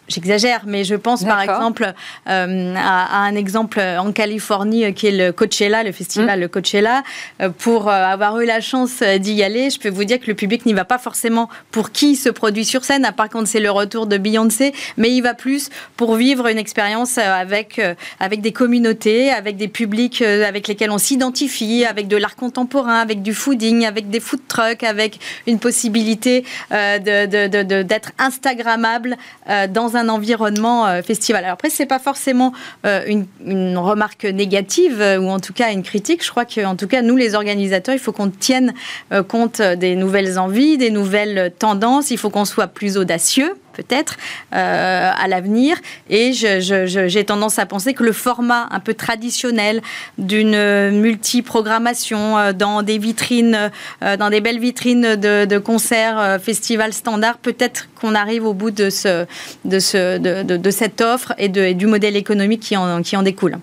J'exagère, mais je pense par exemple euh, à, un exemple en Californie euh, qui est le Coachella, le festival mmh. Coachella. Euh, pour avoir eu la chance d'y aller, je peux vous dire que le public n'y va pas forcément pour qui se produit sur scène, à part quand c'est le retour de Beyoncé, mais il va plus pour vivre une expérience avec, avec des communautés, avec des publics avec lesquels on s'identifie, avec de l'art contemporain, avec du fooding, avec des food trucks, avec une possibilité d'être Instagrammable dans un environnement euh, festival. Alors après, c'est pas forcément euh, une, remarque négative euh, ou en tout cas une critique. Je crois qu'en tout cas, nous, les organisateurs, il faut qu'on tienne compte des nouvelles envies, des nouvelles tendances. Il faut qu'on soit plus audacieux peut-être euh, à l'avenir. Et j'ai tendance à penser que le format un peu traditionnel d'une multiprogrammation euh, dans des vitrines, euh, dans des belles vitrines de, concerts, festivals standards, peut-être qu'on arrive au bout de, ce, de, ce, de, cette offre et, du modèle économique qui en, découle.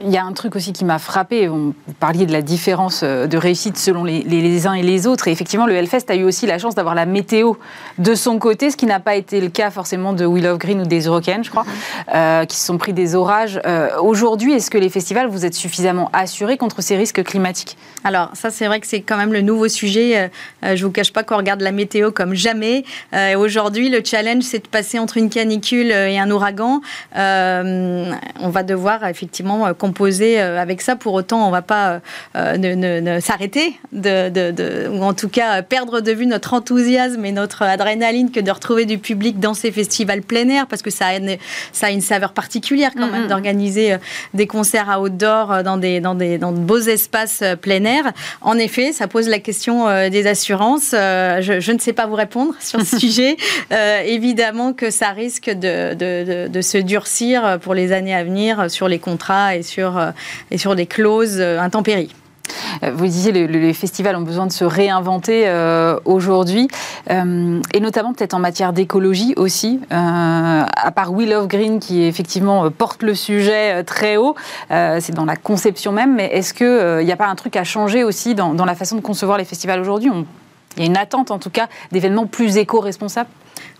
Il y a un truc aussi qui m'a frappé. Vous parliez de la différence euh, de réussite selon les, uns et les autres. Et effectivement, le Hellfest a eu aussi la chance d'avoir la météo de son côté, ce qui n'a pas été le cas forcément de Will of Green ou des Eurocaines, je crois, mm-hmm. euh, qui se sont pris des orages. Euh, aujourd'hui, est-ce que les festivals, vous êtes suffisamment assurés contre ces risques climatiques? Alors, ça, c'est vrai que c'est quand même le nouveau sujet. je ne vous cache pas qu'on regarde la météo comme jamais. Aujourd'hui, le challenge, c'est de passer entre une canicule et un ouragan. on va devoir effectivement composer avec ça. Pour autant, on ne va pas ne, s'arrêter, de, ou en tout cas perdre de vue notre enthousiasme et notre adrénaline que de retrouver du public dans ces festivals plein air, parce que ça a une, ça a une saveur particulière quand même d'organiser des concerts à outdoor dans des, dans des dans de beaux espaces plein air. En effet, ça pose la question des assurances. Je, je, ne sais pas vous répondre *laughs* sur ce *laughs* sujet. évidemment que ça risque de, de, de, se durcir pour les années à venir sur les contrats et sur, et sur les clauses intempéries. Euh, vous disiez, les, les, festivals ont besoin de se réinventer euh, aujourd'hui, euh, et notamment peut-être en matière d'écologie aussi. à part Will of Green, qui effectivement porte le sujet très haut, c'est dans la conception même, mais est-ce qu'il n'y a pas un truc à changer aussi dans la façon de concevoir les festivals aujourd'hui? Il y a une attente en tout cas d'événements plus éco-responsables?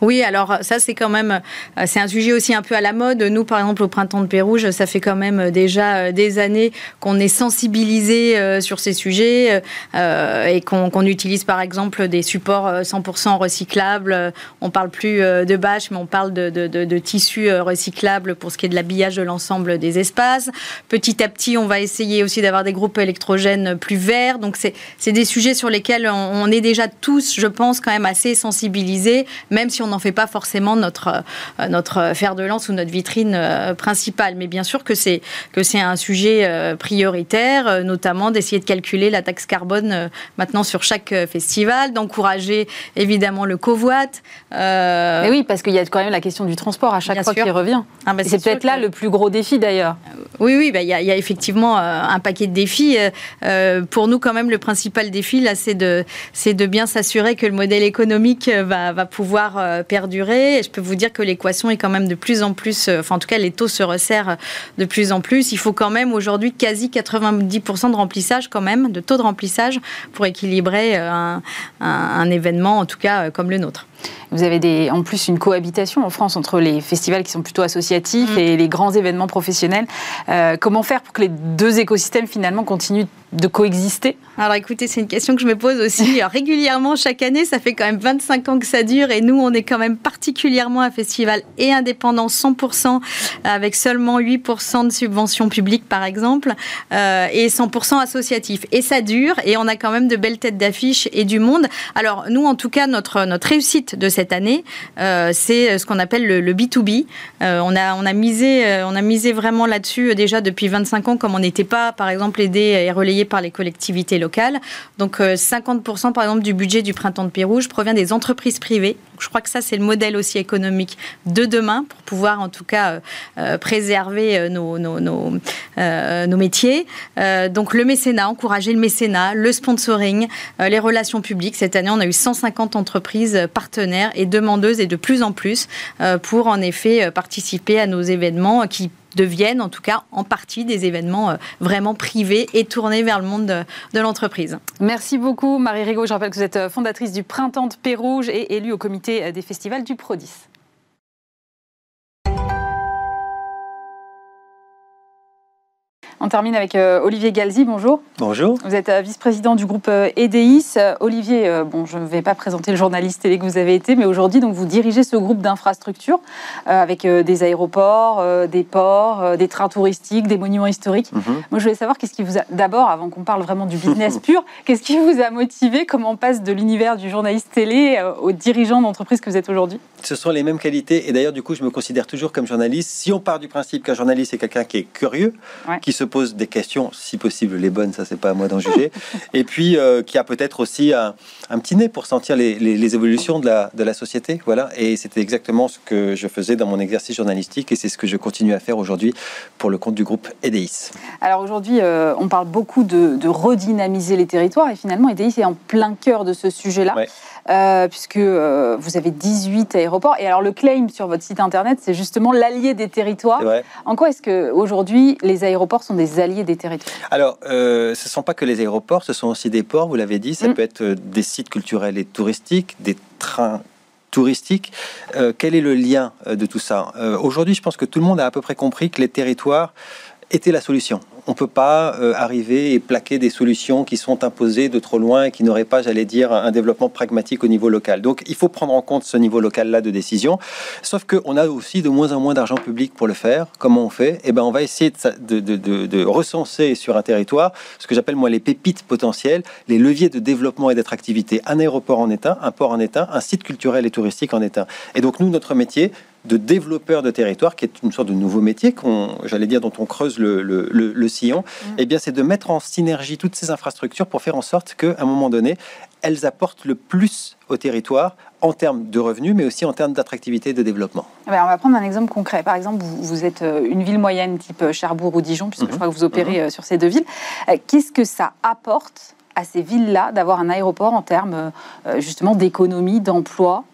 Oui, alors ça c'est quand même, euh, c'est un sujet aussi un peu à la mode. Nous, par exemple, au printemps de Pérouge, ça fait quand même euh, déjà euh, des années qu'on est sensibilisé sur ces sujets et qu'on utilise par exemple des supports 100% recyclables. On parle plus de bâches, mais on parle de, tissus recyclables pour ce qui est de l'habillage de l'ensemble des espaces. Petit à petit, on va essayer aussi d'avoir des groupes électrogènes plus verts. Donc c'est des sujets sur lesquels on, on est déjà tous, je pense, quand même assez sensibilisés, même si on n'en fait pas forcément notre, euh, notre fer de lance ou notre vitrine euh, principale. Mais bien sûr que c'est, que c'est un sujet euh, prioritaire, notamment d'essayer de calculer la taxe carbone maintenant sur chaque festival, d'encourager évidemment le covoit. Mais oui, parce qu'il y a quand même la question du transport à chaque fois qui revient. Ah bah, c'est, peut-être là le plus gros défi d'ailleurs. Oui, oui, bah, il y, a, y, a effectivement un paquet de défis. pour nous, quand même, le principal défi, là, c'est de, c'est de bien s'assurer que le modèle économique va, va pouvoir euh, perdurer. Je peux vous dire que l'équation est quand même de plus en plus, euh, enfin en tout cas les taux se resserrent de plus en plus. Il faut quand même aujourd'hui quasi 90% de remplissage quand même, de taux de remplissage pour équilibrer euh, un événement en tout cas comme le nôtre. Vous avez des, en plus une cohabitation en France entre les festivals qui sont plutôt associatifs mm. et les grands événements professionnels. Euh, comment faire pour que les deux écosystèmes finalement continuent de coexister? Alors écoutez, c'est une question que je me pose aussi *laughs* régulièrement chaque année. Ça fait quand même 25 ans que ça dure et nous, on est quand même particulièrement un festival et indépendant 100% avec seulement 8% de subventions publiques par exemple euh, et 100% associatif. Et ça dure et on a quand même de belles têtes d'affiche et du monde. Alors nous, en tout cas, notre, notre réussite de cette année, euh, c'est ce qu'on appelle le, B2B. Euh, on, a, on, a misé, euh, on a misé vraiment là-dessus déjà depuis 25 ans, comme on n'était pas, par exemple, aidé et relayé par les collectivités locales. Donc 50% par exemple du budget du Printemps de Pérouge provient des entreprises privées. Je crois que ça, c'est le modèle aussi économique de demain pour pouvoir en tout cas préserver nos, nos, nos, nos métiers. donc le mécénat, encourager le mécénat, le sponsoring, les relations publiques. Cette année, on a eu 150 entreprises partenaires et demandeuses et de plus en plus euh, pour en effet euh, participer à nos événements qui deviennent en tout cas en partie des événements euh, vraiment privés et tournés vers le monde de, l'entreprise. Merci beaucoup Marie Rigaud. Je rappelle que vous êtes fondatrice du Printemps de Pérouge et élue au comité des festivals du Prodis. On termine avec euh, Olivier Galzi, bonjour. Bonjour. Vous êtes euh, vice-président du groupe EDIS. Euh, Olivier, bon, je ne vais pas présenter le journaliste télé que vous avez été, mais aujourd'hui, donc, vous dirigez ce groupe d'infrastructures avec des aéroports, des ports, des trains touristiques, des monuments historiques. Mhm. Moi, je voulais savoir qu'est-ce qui vous a, d'abord, avant qu'on parle vraiment du business *laughs* pur, qu'est-ce qui vous a motivé Comment on passe de l'univers du journaliste télé au dirigeant d'entreprise que vous êtes aujourd'hui? Ce sont les mêmes qualités, et d'ailleurs, du coup, je me considère toujours comme journaliste. Si on part du principe qu'un journaliste est quelqu'un qui est curieux, qui se pose des questions, si possible les bonnes, ça c'est pas à moi d'en juger, *laughs* et puis euh, qui a peut-être aussi un, petit nez pour sentir les, évolutions de la, de la société. Voilà, et c'était exactement ce que je faisais dans mon exercice journalistique, et c'est ce que je continue à faire aujourd'hui pour le compte du groupe EDIS. Alors aujourd'hui, euh, on parle beaucoup de, redynamiser les territoires, et finalement EDIS est en plein cœur de ce sujet-là. Euh, puisque vous avez 18 aéroports. Et alors le claim sur votre site internet, c'est justement l'allié des territoires. En quoi est-ce que aujourd'hui les aéroports sont des alliés des territoires? Alors, euh, ce ne sont pas que les aéroports, ce sont aussi des ports, vous l'avez dit, ça mm. peut être euh, des sites culturels et touristiques, des trains touristiques. Euh, quel est le lien de tout ça? Aujourd'hui, je pense que tout le monde a à peu près compris que les territoires était la solution. On ne peut pas euh, arriver et plaquer des solutions qui sont imposées de trop loin et qui n'auraient pas, j'allais dire, un développement pragmatique au niveau local. Donc il faut prendre en compte ce niveau local-là de décision. Sauf qu'on a aussi de moins en moins d'argent public pour le faire. Comment on fait? Eh ben, on va essayer de, de, recenser sur un territoire ce que j'appelle moi les pépites potentielles, les leviers de développement et d'attractivité. Un aéroport en état, un port en état, un site culturel et touristique en état. Et donc nous, notre métier, de développeur de territoire, qui est une sorte de nouveau métier, qu'on, j'allais dire, dont on creuse le, le, le, sillon, mmh. eh bien, c'est de mettre en synergie toutes ces infrastructures pour faire en sorte qu'à un moment donné, elles apportent le plus au territoire en termes de revenus, mais aussi en termes d'attractivité et de développement. Eh ben, on va prendre un exemple concret. Par exemple, vous, êtes euh, une ville moyenne type euh, Cherbourg ou Dijon, puisque je mmh. crois que vous opérez mmh. sur ces deux villes. Qu'est-ce que ça apporte à ces villes-là d'avoir un aéroport en termes justement d'économie, d'emploi?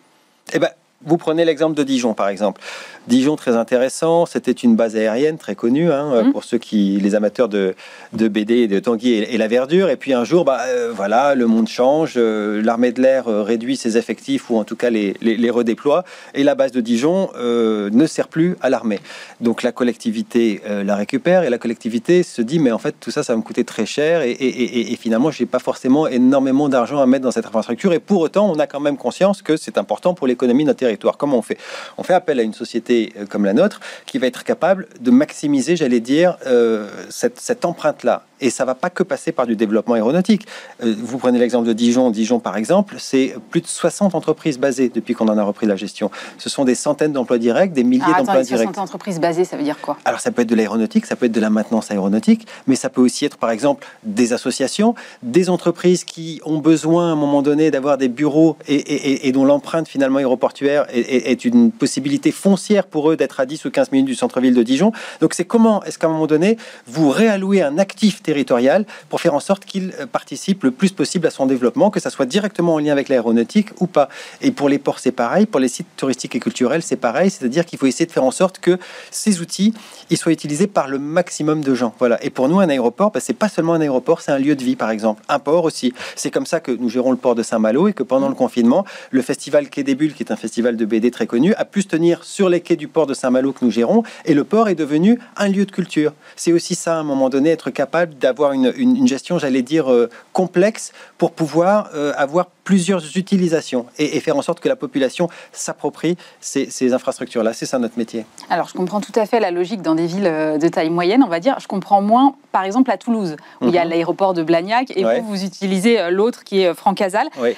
Eh ben, vous prenez l'exemple de Dijon, par exemple. Dijon, très intéressant. C'était une base aérienne très connue hein, mmh. pour ceux qui, les amateurs de, de BD, de Tanguy et, la verdure. Et puis un jour, bah, euh, voilà, le monde change. Euh, l'armée de l'air euh, réduit ses effectifs ou en tout cas les, les, redéploie. Et la base de Dijon ne sert plus à l'armée. Donc la collectivité la récupère et la collectivité se dit mais en fait tout ça, ça va me coûter très cher et, et, et finalement, j'ai pas forcément énormément d'argent à mettre dans cette infrastructure. Et pour autant, on a quand même conscience que c'est important pour l'économie de notre territoire. Comment on fait? On fait appel à une société euh, comme la nôtre qui va être capable de maximiser, j'allais dire, euh, cette, cette empreinte-là. Et ça va pas que passer par du développement aéronautique. Euh, vous prenez l'exemple de Dijon. Dijon, par exemple, c'est plus de 60 entreprises basées depuis qu'on en a repris la gestion. Ce sont des centaines d'emplois directs, des milliers ah, d'emplois directs. 60 entreprises basées, ça veut dire quoi? Alors, ça peut être de l'aéronautique, ça peut être de la maintenance aéronautique, mais ça peut aussi être, par exemple, des associations, des entreprises qui ont besoin, à un moment donné, d'avoir des bureaux et, et, dont l'empreinte, finalement, aéroportuaire est, est, une possibilité foncière pour eux d'être à 10 ou 15 minutes du centre-ville de Dijon. Donc, c'est comment est-ce qu'à un moment donné, vous réallouez un actif territorial pour faire en sorte qu'il euh, participe le plus possible à son développement, que ça soit directement en lien avec l'aéronautique ou pas. Et pour les ports, c'est pareil. Pour les sites touristiques et culturels, c'est pareil. C'est-à-dire qu'il faut essayer de faire en sorte que ces outils ils soient utilisés par le maximum de gens. Voilà. Et pour nous, un aéroport, bah, c'est pas seulement un aéroport, c'est un lieu de vie, par exemple. Un port aussi. C'est comme ça que nous gérons le port de Saint-Malo et que pendant le confinement, le festival Quai des Bulles, qui est un festival de BD très connu, a pu se tenir sur les quais du port de Saint-Malo que nous gérons. Et le port est devenu un lieu de culture. C'est aussi ça, à un moment donné, être capable d'avoir une, une, gestion, j'allais dire, euh, complexe pour pouvoir euh, avoir plusieurs utilisations et, faire en sorte que la population s'approprie ces, ces infrastructures-là. C'est ça notre métier. Alors, je comprends tout à fait la logique dans des villes euh, de taille moyenne, on va dire. Je comprends moins, par exemple, à Toulouse, où il y a mhm. l'aéroport de Blagnac et vous, vous utilisez l'autre qui est Francazal. Oui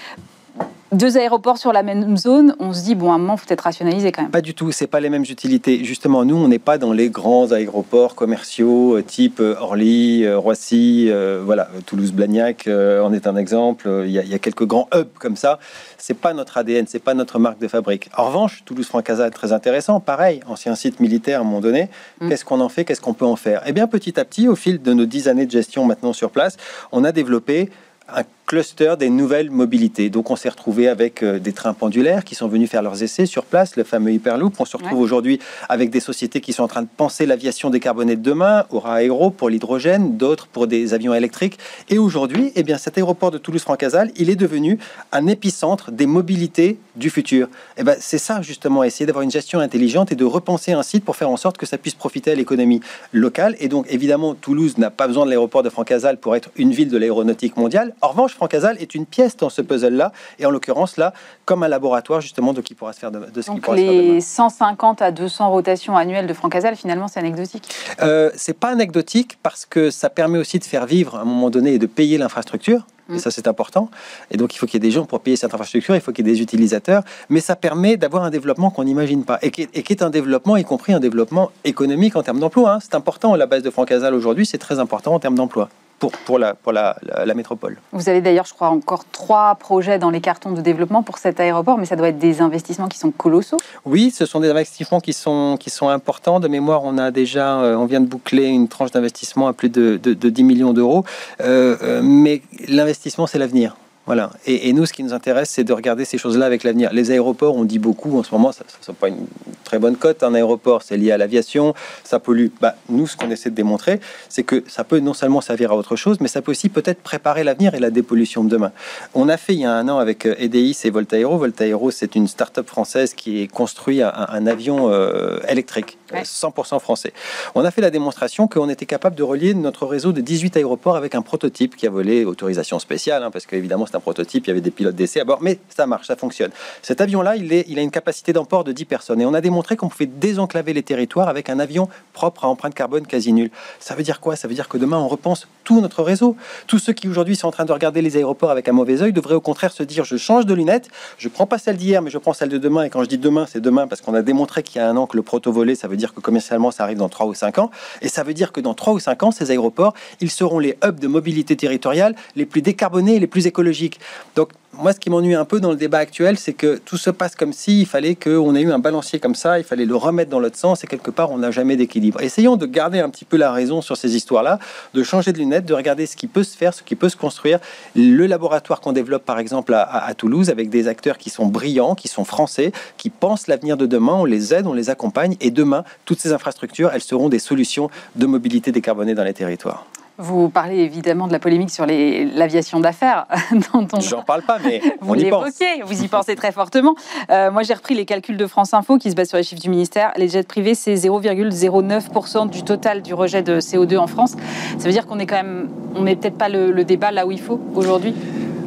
deux aéroports sur la même zone, on se dit, bon, à un moment, il faut être rationalisé quand même. Pas du tout, c'est pas les mêmes utilités. Justement, nous, on n'est pas dans les grands aéroports commerciaux euh, type euh, Orly, euh, Roissy, voilà, Toulouse-Blagnac en est un exemple. Il y, a, quelques grands hubs comme ça. C'est pas notre ADN, c'est pas notre marque de fabrique. En revanche, Toulouse-Francasa est très intéressant. Pareil, ancien site militaire à un moment donné. Mm. Qu'est-ce qu'on en fait? Qu'est-ce qu'on peut en faire? Eh bien, petit à petit, au fil de nos dix années de gestion maintenant sur place, on a développé un cluster des nouvelles mobilités. Donc on s'est retrouvé avec euh, des trains pendulaires qui sont venus faire leurs essais sur place, le fameux Hyperloop. On se retrouve aujourd'hui avec des sociétés qui sont en train de penser l'aviation décarbonée de demain, Aura Aéro pour l'hydrogène, d'autres pour des avions électriques. Et aujourd'hui, eh bien, cet aéroport de Toulouse-Francazal, il est devenu un épicentre des mobilités du futur. Et eh ben, c'est ça justement, essayer d'avoir une gestion intelligente et de repenser un site pour faire en sorte que ça puisse profiter à l'économie locale. Et donc évidemment, Toulouse n'a pas besoin de l'aéroport de Francazal pour être une ville de l'aéronautique mondiale. En revanche, Francazal est une pièce dans ce puzzle-là, et en l'occurrence là, comme un laboratoire justement de qui pourra se faire de, ce qui pourra les 150 à 200 rotations annuelles de Francazal, finalement, c'est anecdotique. Euh, c'est pas anecdotique parce que ça permet aussi de faire vivre à un moment donné et de payer l'infrastructure. Et mm. ça, c'est important. Et donc, il faut qu'il y ait des gens pour payer cette infrastructure, il faut qu'il y ait des utilisateurs. Mais ça permet d'avoir un développement qu'on n'imagine pas. Et qui, est, un développement, y compris un développement économique en termes d'emploi. Hein. C'est important. La base de Francazal aujourd'hui, c'est très important en termes d'emploi pour, pour, la, pour la, la, métropole. Vous avez d'ailleurs, je crois, encore trois projets dans les cartons de développement pour cet aéroport, mais ça doit être des investissements qui sont colossaux. Oui, ce sont des investissements qui sont, qui sont importants. De mémoire, on a déjà, euh, on vient de boucler une tranche d'investissement à plus de, de, 10 millions d'euros. Euh, euh, mais l'investissement, c'est l'avenir. Voilà. Et, nous, ce qui nous intéresse, c'est de regarder ces choses-là avec l'avenir. Les aéroports, on dit beaucoup en ce moment, ça n'est pas une très bonne cote. Un aéroport, c'est lié à l'aviation, ça pollue. Bah, nous, ce qu'on essaie de démontrer, c'est que ça peut non seulement servir à autre chose, mais ça peut aussi peut-être préparer l'avenir et la dépollution de demain. On a fait il y a un an avec euh, EDIS et Voltaero. Voltaero, c'est une start-up française qui construit un, avion euh, électrique 100% français. On a fait la démonstration qu'on était capable de relier notre réseau de 18 aéroports avec un prototype qui a volé autorisation spéciale, hein, parce qu'évidemment c'est un prototype, il y avait des pilotes d'essai à bord, mais ça marche, ça fonctionne. Cet avion-là, il, il a une capacité d'emport de 10 personnes et on a démontré qu'on pouvait désenclaver les territoires avec un avion propre à empreinte carbone quasi nulle. Ça veut dire quoi? Ça veut dire que demain on repense tout notre réseau. Tous ceux qui aujourd'hui sont en train de regarder les aéroports avec un mauvais œil devraient au contraire se dire je change de lunettes, je prends pas celle d'hier, mais je prends celle de demain. Et quand je dis demain, c'est demain parce qu'on a démontré qu'il y a un an que le proto volé, ça veut dire que commercialement ça arrive dans 3 ou 5 ans. Et ça veut dire que dans 3 ou 5 ans, ces aéroports, ils seront les hubs de mobilité territoriale les plus décarbonés et les plus écologiques. Donc moi, ce qui m'ennuie un peu dans le débat actuel, c'est que tout se passe comme si il fallait qu'on ait eu un balancier comme ça, il fallait le remettre dans l'autre sens, et quelque part, on n'a jamais d'équilibre. Essayons de garder un petit peu la raison sur ces histoires-là, de changer de lunettes, de regarder ce qui peut se faire, ce qui peut se construire. Le laboratoire qu'on développe, par exemple, à, Toulouse, avec des acteurs qui sont brillants, qui sont français, qui pensent l'avenir de demain, on les aide, on les accompagne, et demain, toutes ces infrastructures, elles seront des solutions de mobilité décarbonée dans les territoires. Vous parlez évidemment de la polémique sur l'aviation d'affaires. *laughs* J'en parle pas, mais *laughs* vous l'évoquez, vous y pensez très fortement. Euh, moi, j'ai repris les calculs de France Info qui se basent sur les chiffres du ministère. Les jets privés, c'est 0,09% du total du rejet de CO2 en France. Ça veut dire qu'on est quand même, on n'est peut-être pas le débat là où il faut aujourd'hui?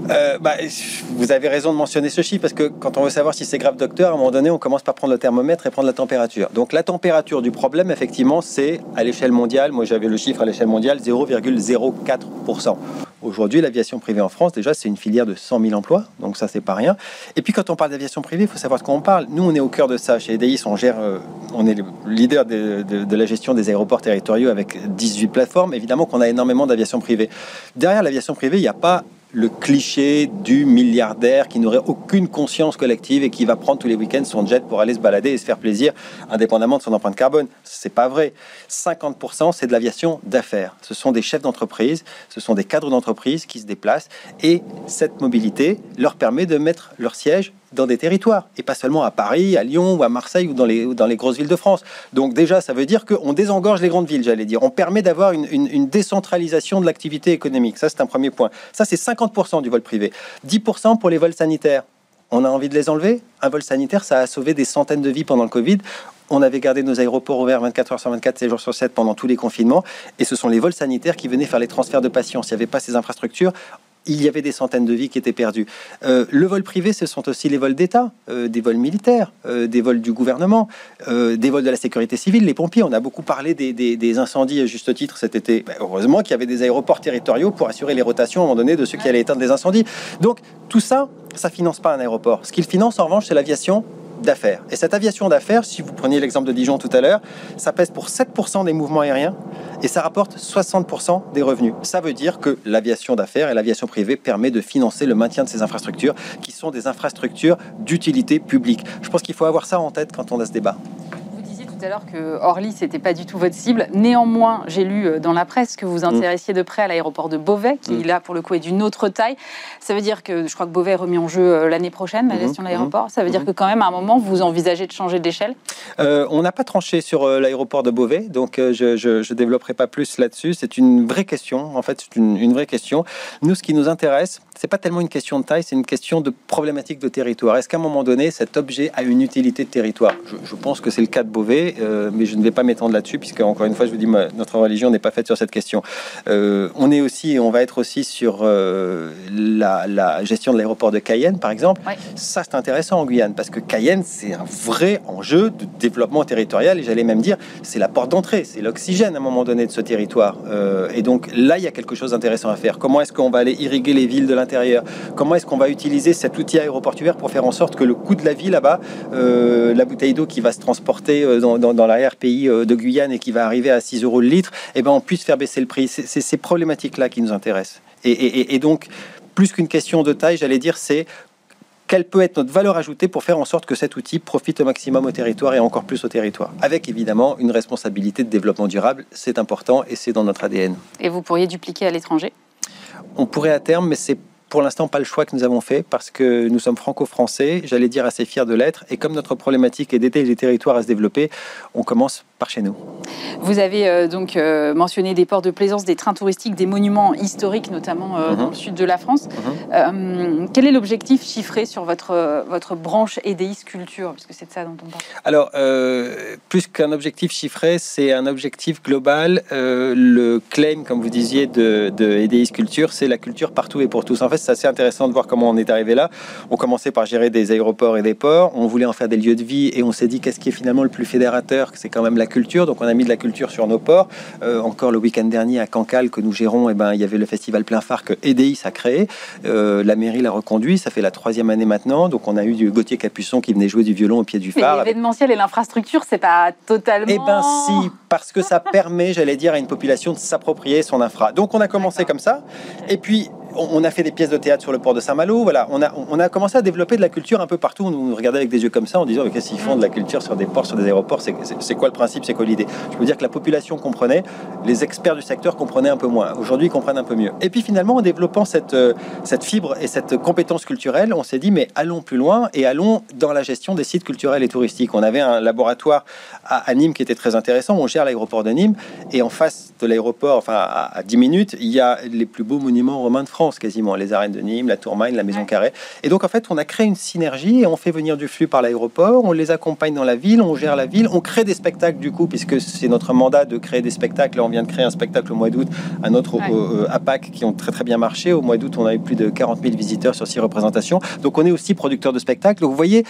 Euh, bah, vous avez raison de mentionner ce chiffre parce que quand on veut savoir si c'est grave, docteur, à un moment donné, on commence par prendre le thermomètre et prendre la température. Donc la température du problème, effectivement, c'est à l'échelle mondiale. Moi, j'avais le chiffre à l'échelle mondiale 0,04%. Aujourd'hui, l'aviation privée en France, déjà, c'est une filière de 100 000 emplois, donc ça, c'est pas rien. Et puis, quand on parle d'aviation privée, il faut savoir de quoi on parle. Nous, on est au cœur de ça. Chez EDIS, on gère, euh, on est le leader de, de, la gestion des aéroports territoriaux avec 18 plateformes. Évidemment qu'on a énormément d'aviation privée. Derrière l'aviation privée, il n'y a pas le cliché du milliardaire qui n'aurait aucune conscience collective et qui va prendre tous les week-ends son jet pour aller se balader et se faire plaisir indépendamment de son empreinte carbone. C'est pas vrai. 50% c'est de l'aviation d'affaires. Ce sont des chefs d'entreprise, ce sont des cadres d'entreprise qui se déplacent et cette mobilité leur permet de mettre leur siège dans des territoires, et pas seulement à Paris, à Lyon ou à Marseille ou dans les, dans les grosses villes de France. Donc déjà, ça veut dire qu'on désengorge les grandes villes, j'allais dire. On permet d'avoir une, une, décentralisation de l'activité économique. Ça, c'est un premier point. Ça, c'est 50% du vol privé. 10% pour les vols sanitaires. On a envie de les enlever Un vol sanitaire, ça a sauvé des centaines de vies pendant le Covid. On avait gardé nos aéroports ouverts 24 heures sur 24, 7 jours sur 7 pendant tous les confinements. Et ce sont les vols sanitaires qui venaient faire les transferts de patients. S'il n'y avait pas ces infrastructures, il y avait des centaines de vies qui étaient perdues. Euh, le vol privé, ce sont aussi les vols d'État, euh, des vols militaires, euh, des vols du gouvernement, des vols de la sécurité civile, les pompiers. On a beaucoup parlé des, incendies à juste titre cet été. Ben, heureusement qu'il y avait des aéroports territoriaux pour assurer les rotations à un moment donné de ceux qui allaient éteindre des incendies. Donc tout ça, ça finance pas un aéroport. Ce qu'il finance en revanche, c'est l'aviation d'affaires. Et cette aviation d'affaires, si vous preniez l'exemple de Dijon tout à l'heure, ça pèse pour 7% des mouvements aériens et ça rapporte 60% des revenus. Ça veut dire que l'aviation d'affaires et l'aviation privée permet de financer le maintien de ces infrastructures qui sont des infrastructures d'utilité publique. Je pense qu'il faut avoir ça en tête quand on a ce débat tout à l'heure que Orly, c'était pas du tout votre cible. Néanmoins, j'ai lu euh, dans la presse que vous mm. intéressiez de près à l'aéroport de Beauvais, qui mm. là, pour le coup, est d'une autre taille. Ça veut dire que je crois que Beauvais est remis en jeu euh, l'année prochaine, la mm-hmm. gestion de l'aéroport. Ça veut dire mm-hmm. que quand même, à un moment, vous envisagez de changer d'échelle? Euh, On n'a pas tranché sur l'aéroport de Beauvais, donc je ne développerai pas plus là-dessus. C'est une vraie question. En fait, c'est une, une vraie question. Nous, ce qui nous intéresse, c'est pas tellement une question de taille, c'est une question de problématique de territoire. Est-ce qu'à un moment donné, cet objet a une utilité de territoire? Je, pense que c'est le cas de Beauvais, euh, mais je ne vais pas m'étendre là-dessus, puisque encore une fois, je vous dis, notre religion n'est pas faite sur cette question. Euh, on est aussi, on va être aussi sur euh, la, gestion de l'aéroport de Cayenne, par exemple. Ça, c'est intéressant en Guyane, parce que Cayenne, c'est un vrai enjeu de développement territorial, et j'allais même dire, c'est la porte d'entrée, c'est l'oxygène à un moment donné de ce territoire. et donc là, il y a quelque chose d'intéressant à faire. Comment est-ce qu'on va aller irriguer les villes de l'intérieur? Comment est-ce qu'on va utiliser cet outil aéroportuaire pour faire en sorte que le coût de la vie là-bas, la bouteille d'eau qui va se transporter euh, dans, dans, l'arrière-pays euh, de Guyane et qui va arriver à 6 euros le litre, eh ben, on puisse faire baisser le prix C'est ces problématiques-là qui nous intéressent. Et, et donc, plus qu'une question de taille, j'allais dire, c'est quelle peut être notre valeur ajoutée pour faire en sorte que cet outil profite au maximum au territoire et encore plus au territoire, avec évidemment une responsabilité de développement durable, c'est important et c'est dans notre ADN. Et vous pourriez dupliquer à l'étranger? On pourrait à terme, mais c'est pour l'instant pas le choix que nous avons fait parce que nous sommes franco-français, j'allais dire assez fiers de l'être. Et comme notre problématique est d'aider les territoires à se développer, on commence par chez nous. Vous avez euh, donc euh, mentionné des ports de plaisance, des trains touristiques, des monuments historiques, notamment euh, dans mhm. le sud de la France. Mhm. quel est l'objectif chiffré sur votre, votre branche EDI Culture? Puisque c'est de ça dont on parle. Alors, plus qu'un objectif chiffré, c'est un objectif global. le claim, comme vous disiez, de, de EDI Culture, c'est la culture partout et pour tous. En fait, c'est assez intéressant de voir comment on est arrivé là. On commençait par gérer des aéroports et des ports. On voulait en faire des lieux de vie et on s'est dit qu'est-ce qui est finalement le plus fédérateur C'est quand même la culture. Donc, on a mis de la culture sur nos ports. Euh, encore le week-end dernier à Cancale que nous gérons, et eh ben, il y avait le festival plein phare que EDIS a créé. Euh, la mairie l'a reconduit. Ça fait la troisième année maintenant. Donc, on a eu du Gauthier Capuçon qui venait jouer du violon au pied du phare. L'événementiel et l'infrastructure, c'est pas totalement. Eh ben, si, parce que ça *laughs* permet, j'allais dire, à une population de s'approprier son infra. Donc, on a commencé comme ça. Et puis, on a fait des pièces de théâtre sur le port de Saint-Malo. Voilà, on a, on a commencé à développer de la culture un peu partout. On nous regardait avec des yeux comme ça en disant qu'est-ce qu'ils font de la culture sur des ports, sur des aéroports? C'est quoi le principe? C'est quoi l'idée? Je veux dire que la population comprenait, les experts du secteur comprenaient un peu moins. Aujourd'hui, ils comprennent un peu mieux. Et puis finalement, en développant cette, euh, cette fibre et cette compétence culturelle, on s'est dit mais allons plus loin et allons dans la gestion des sites culturels et touristiques. On avait un laboratoire à, Nîmes qui était très intéressant. On gère l'aéroport de Nîmes et en face de l'aéroport, enfin à, à 10 minutes, il y a les plus beaux monuments romains de France quasiment, les arènes de Nîmes, la Tourmagne, la Maison Carrée. Et donc en fait, on a créé une synergie et on fait venir du flux par l'aéroport, on les accompagne dans la ville, on gère la ville, on crée des spectacles du coup, puisque c'est notre mandat de créer des spectacles. Là, on vient de créer un spectacle au mois d'août à notre ouais. APAC qui ont très très bien marché. Au mois d'août, on a eu plus de 40 000 visiteurs sur six représentations. Donc on est aussi producteur de spectacles. Donc vous voyez,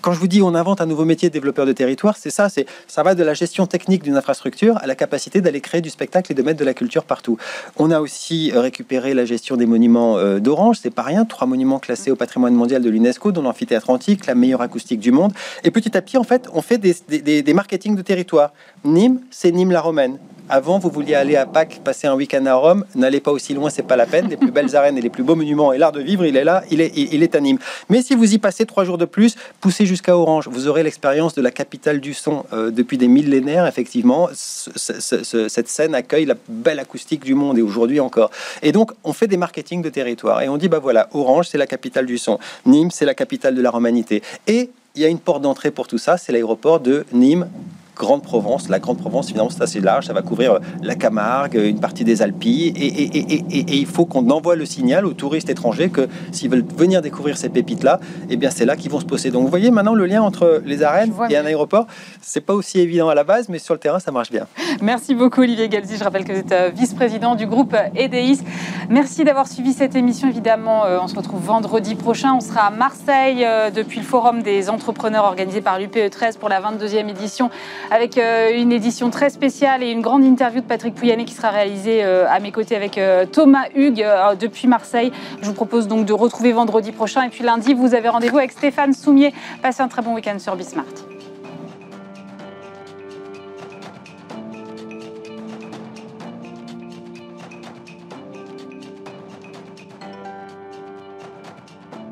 quand je vous dis on invente un nouveau métier de développeur de territoire, c'est ça, c'est ça va de la gestion technique d'une infrastructure à la capacité d'aller créer du spectacle et de mettre de la culture partout. On a aussi récupéré la gestion des monuments euh, d'Orange, c'est pas rien. Trois monuments classés au patrimoine mondial de l'UNESCO, dont l'amphithéâtre antique, la meilleure acoustique du monde. Et petit à petit, en fait, on fait des, marketing de territoire. Nîmes, c'est Nîmes la romaine. Avant, vous vouliez aller à Pâques, passer un week-end à Rome. N'allez pas aussi loin, c'est pas la peine. Les plus belles arènes et les plus beaux monuments et l'art de vivre, il est là, il est, il est à Nîmes. Mais si vous y passez trois jours de plus, poussez jusqu'à Orange. Vous aurez l'expérience de la capitale du son euh, depuis des millénaires. Effectivement, cette scène accueille la belle acoustique du monde et aujourd'hui encore. Et donc, on fait des marketing de territoire et on dit bah voilà, Orange, c'est la capitale du son. Nîmes, c'est la capitale de la romanité. Et il y a une porte d'entrée pour tout ça, c'est l'aéroport de Nîmes Grande Provence. La Grande Provence, finalement, c'est assez large. Ça va couvrir euh, la Camargue, une partie des Alpilles. Et, il faut qu'on envoie le signal aux touristes étrangers que s'ils veulent venir découvrir ces pépites-là, eh bien, c'est là qu'ils vont se poser. Donc, vous voyez maintenant le lien entre les arènes et un aéroport. C'est pas aussi évident à la base, mais sur le terrain, ça marche bien. Merci beaucoup, Olivier Galzi. Je rappelle que vous êtes euh, vice-président du groupe EDIS. Merci d'avoir suivi cette émission. Évidemment, euh, on se retrouve vendredi prochain. On sera à Marseille depuis le Forum des entrepreneurs organisé par l'UPE 13 pour la 22e édition avec euh, une édition très spéciale et une grande interview de Patrick Pouyanné qui sera réalisée euh, à mes côtés avec euh, Thomas Hugues depuis Marseille. Je vous propose donc de retrouver vendredi prochain et puis lundi, vous avez rendez-vous avec Stéphane Soumier. Passez un très bon week-end sur Bismart.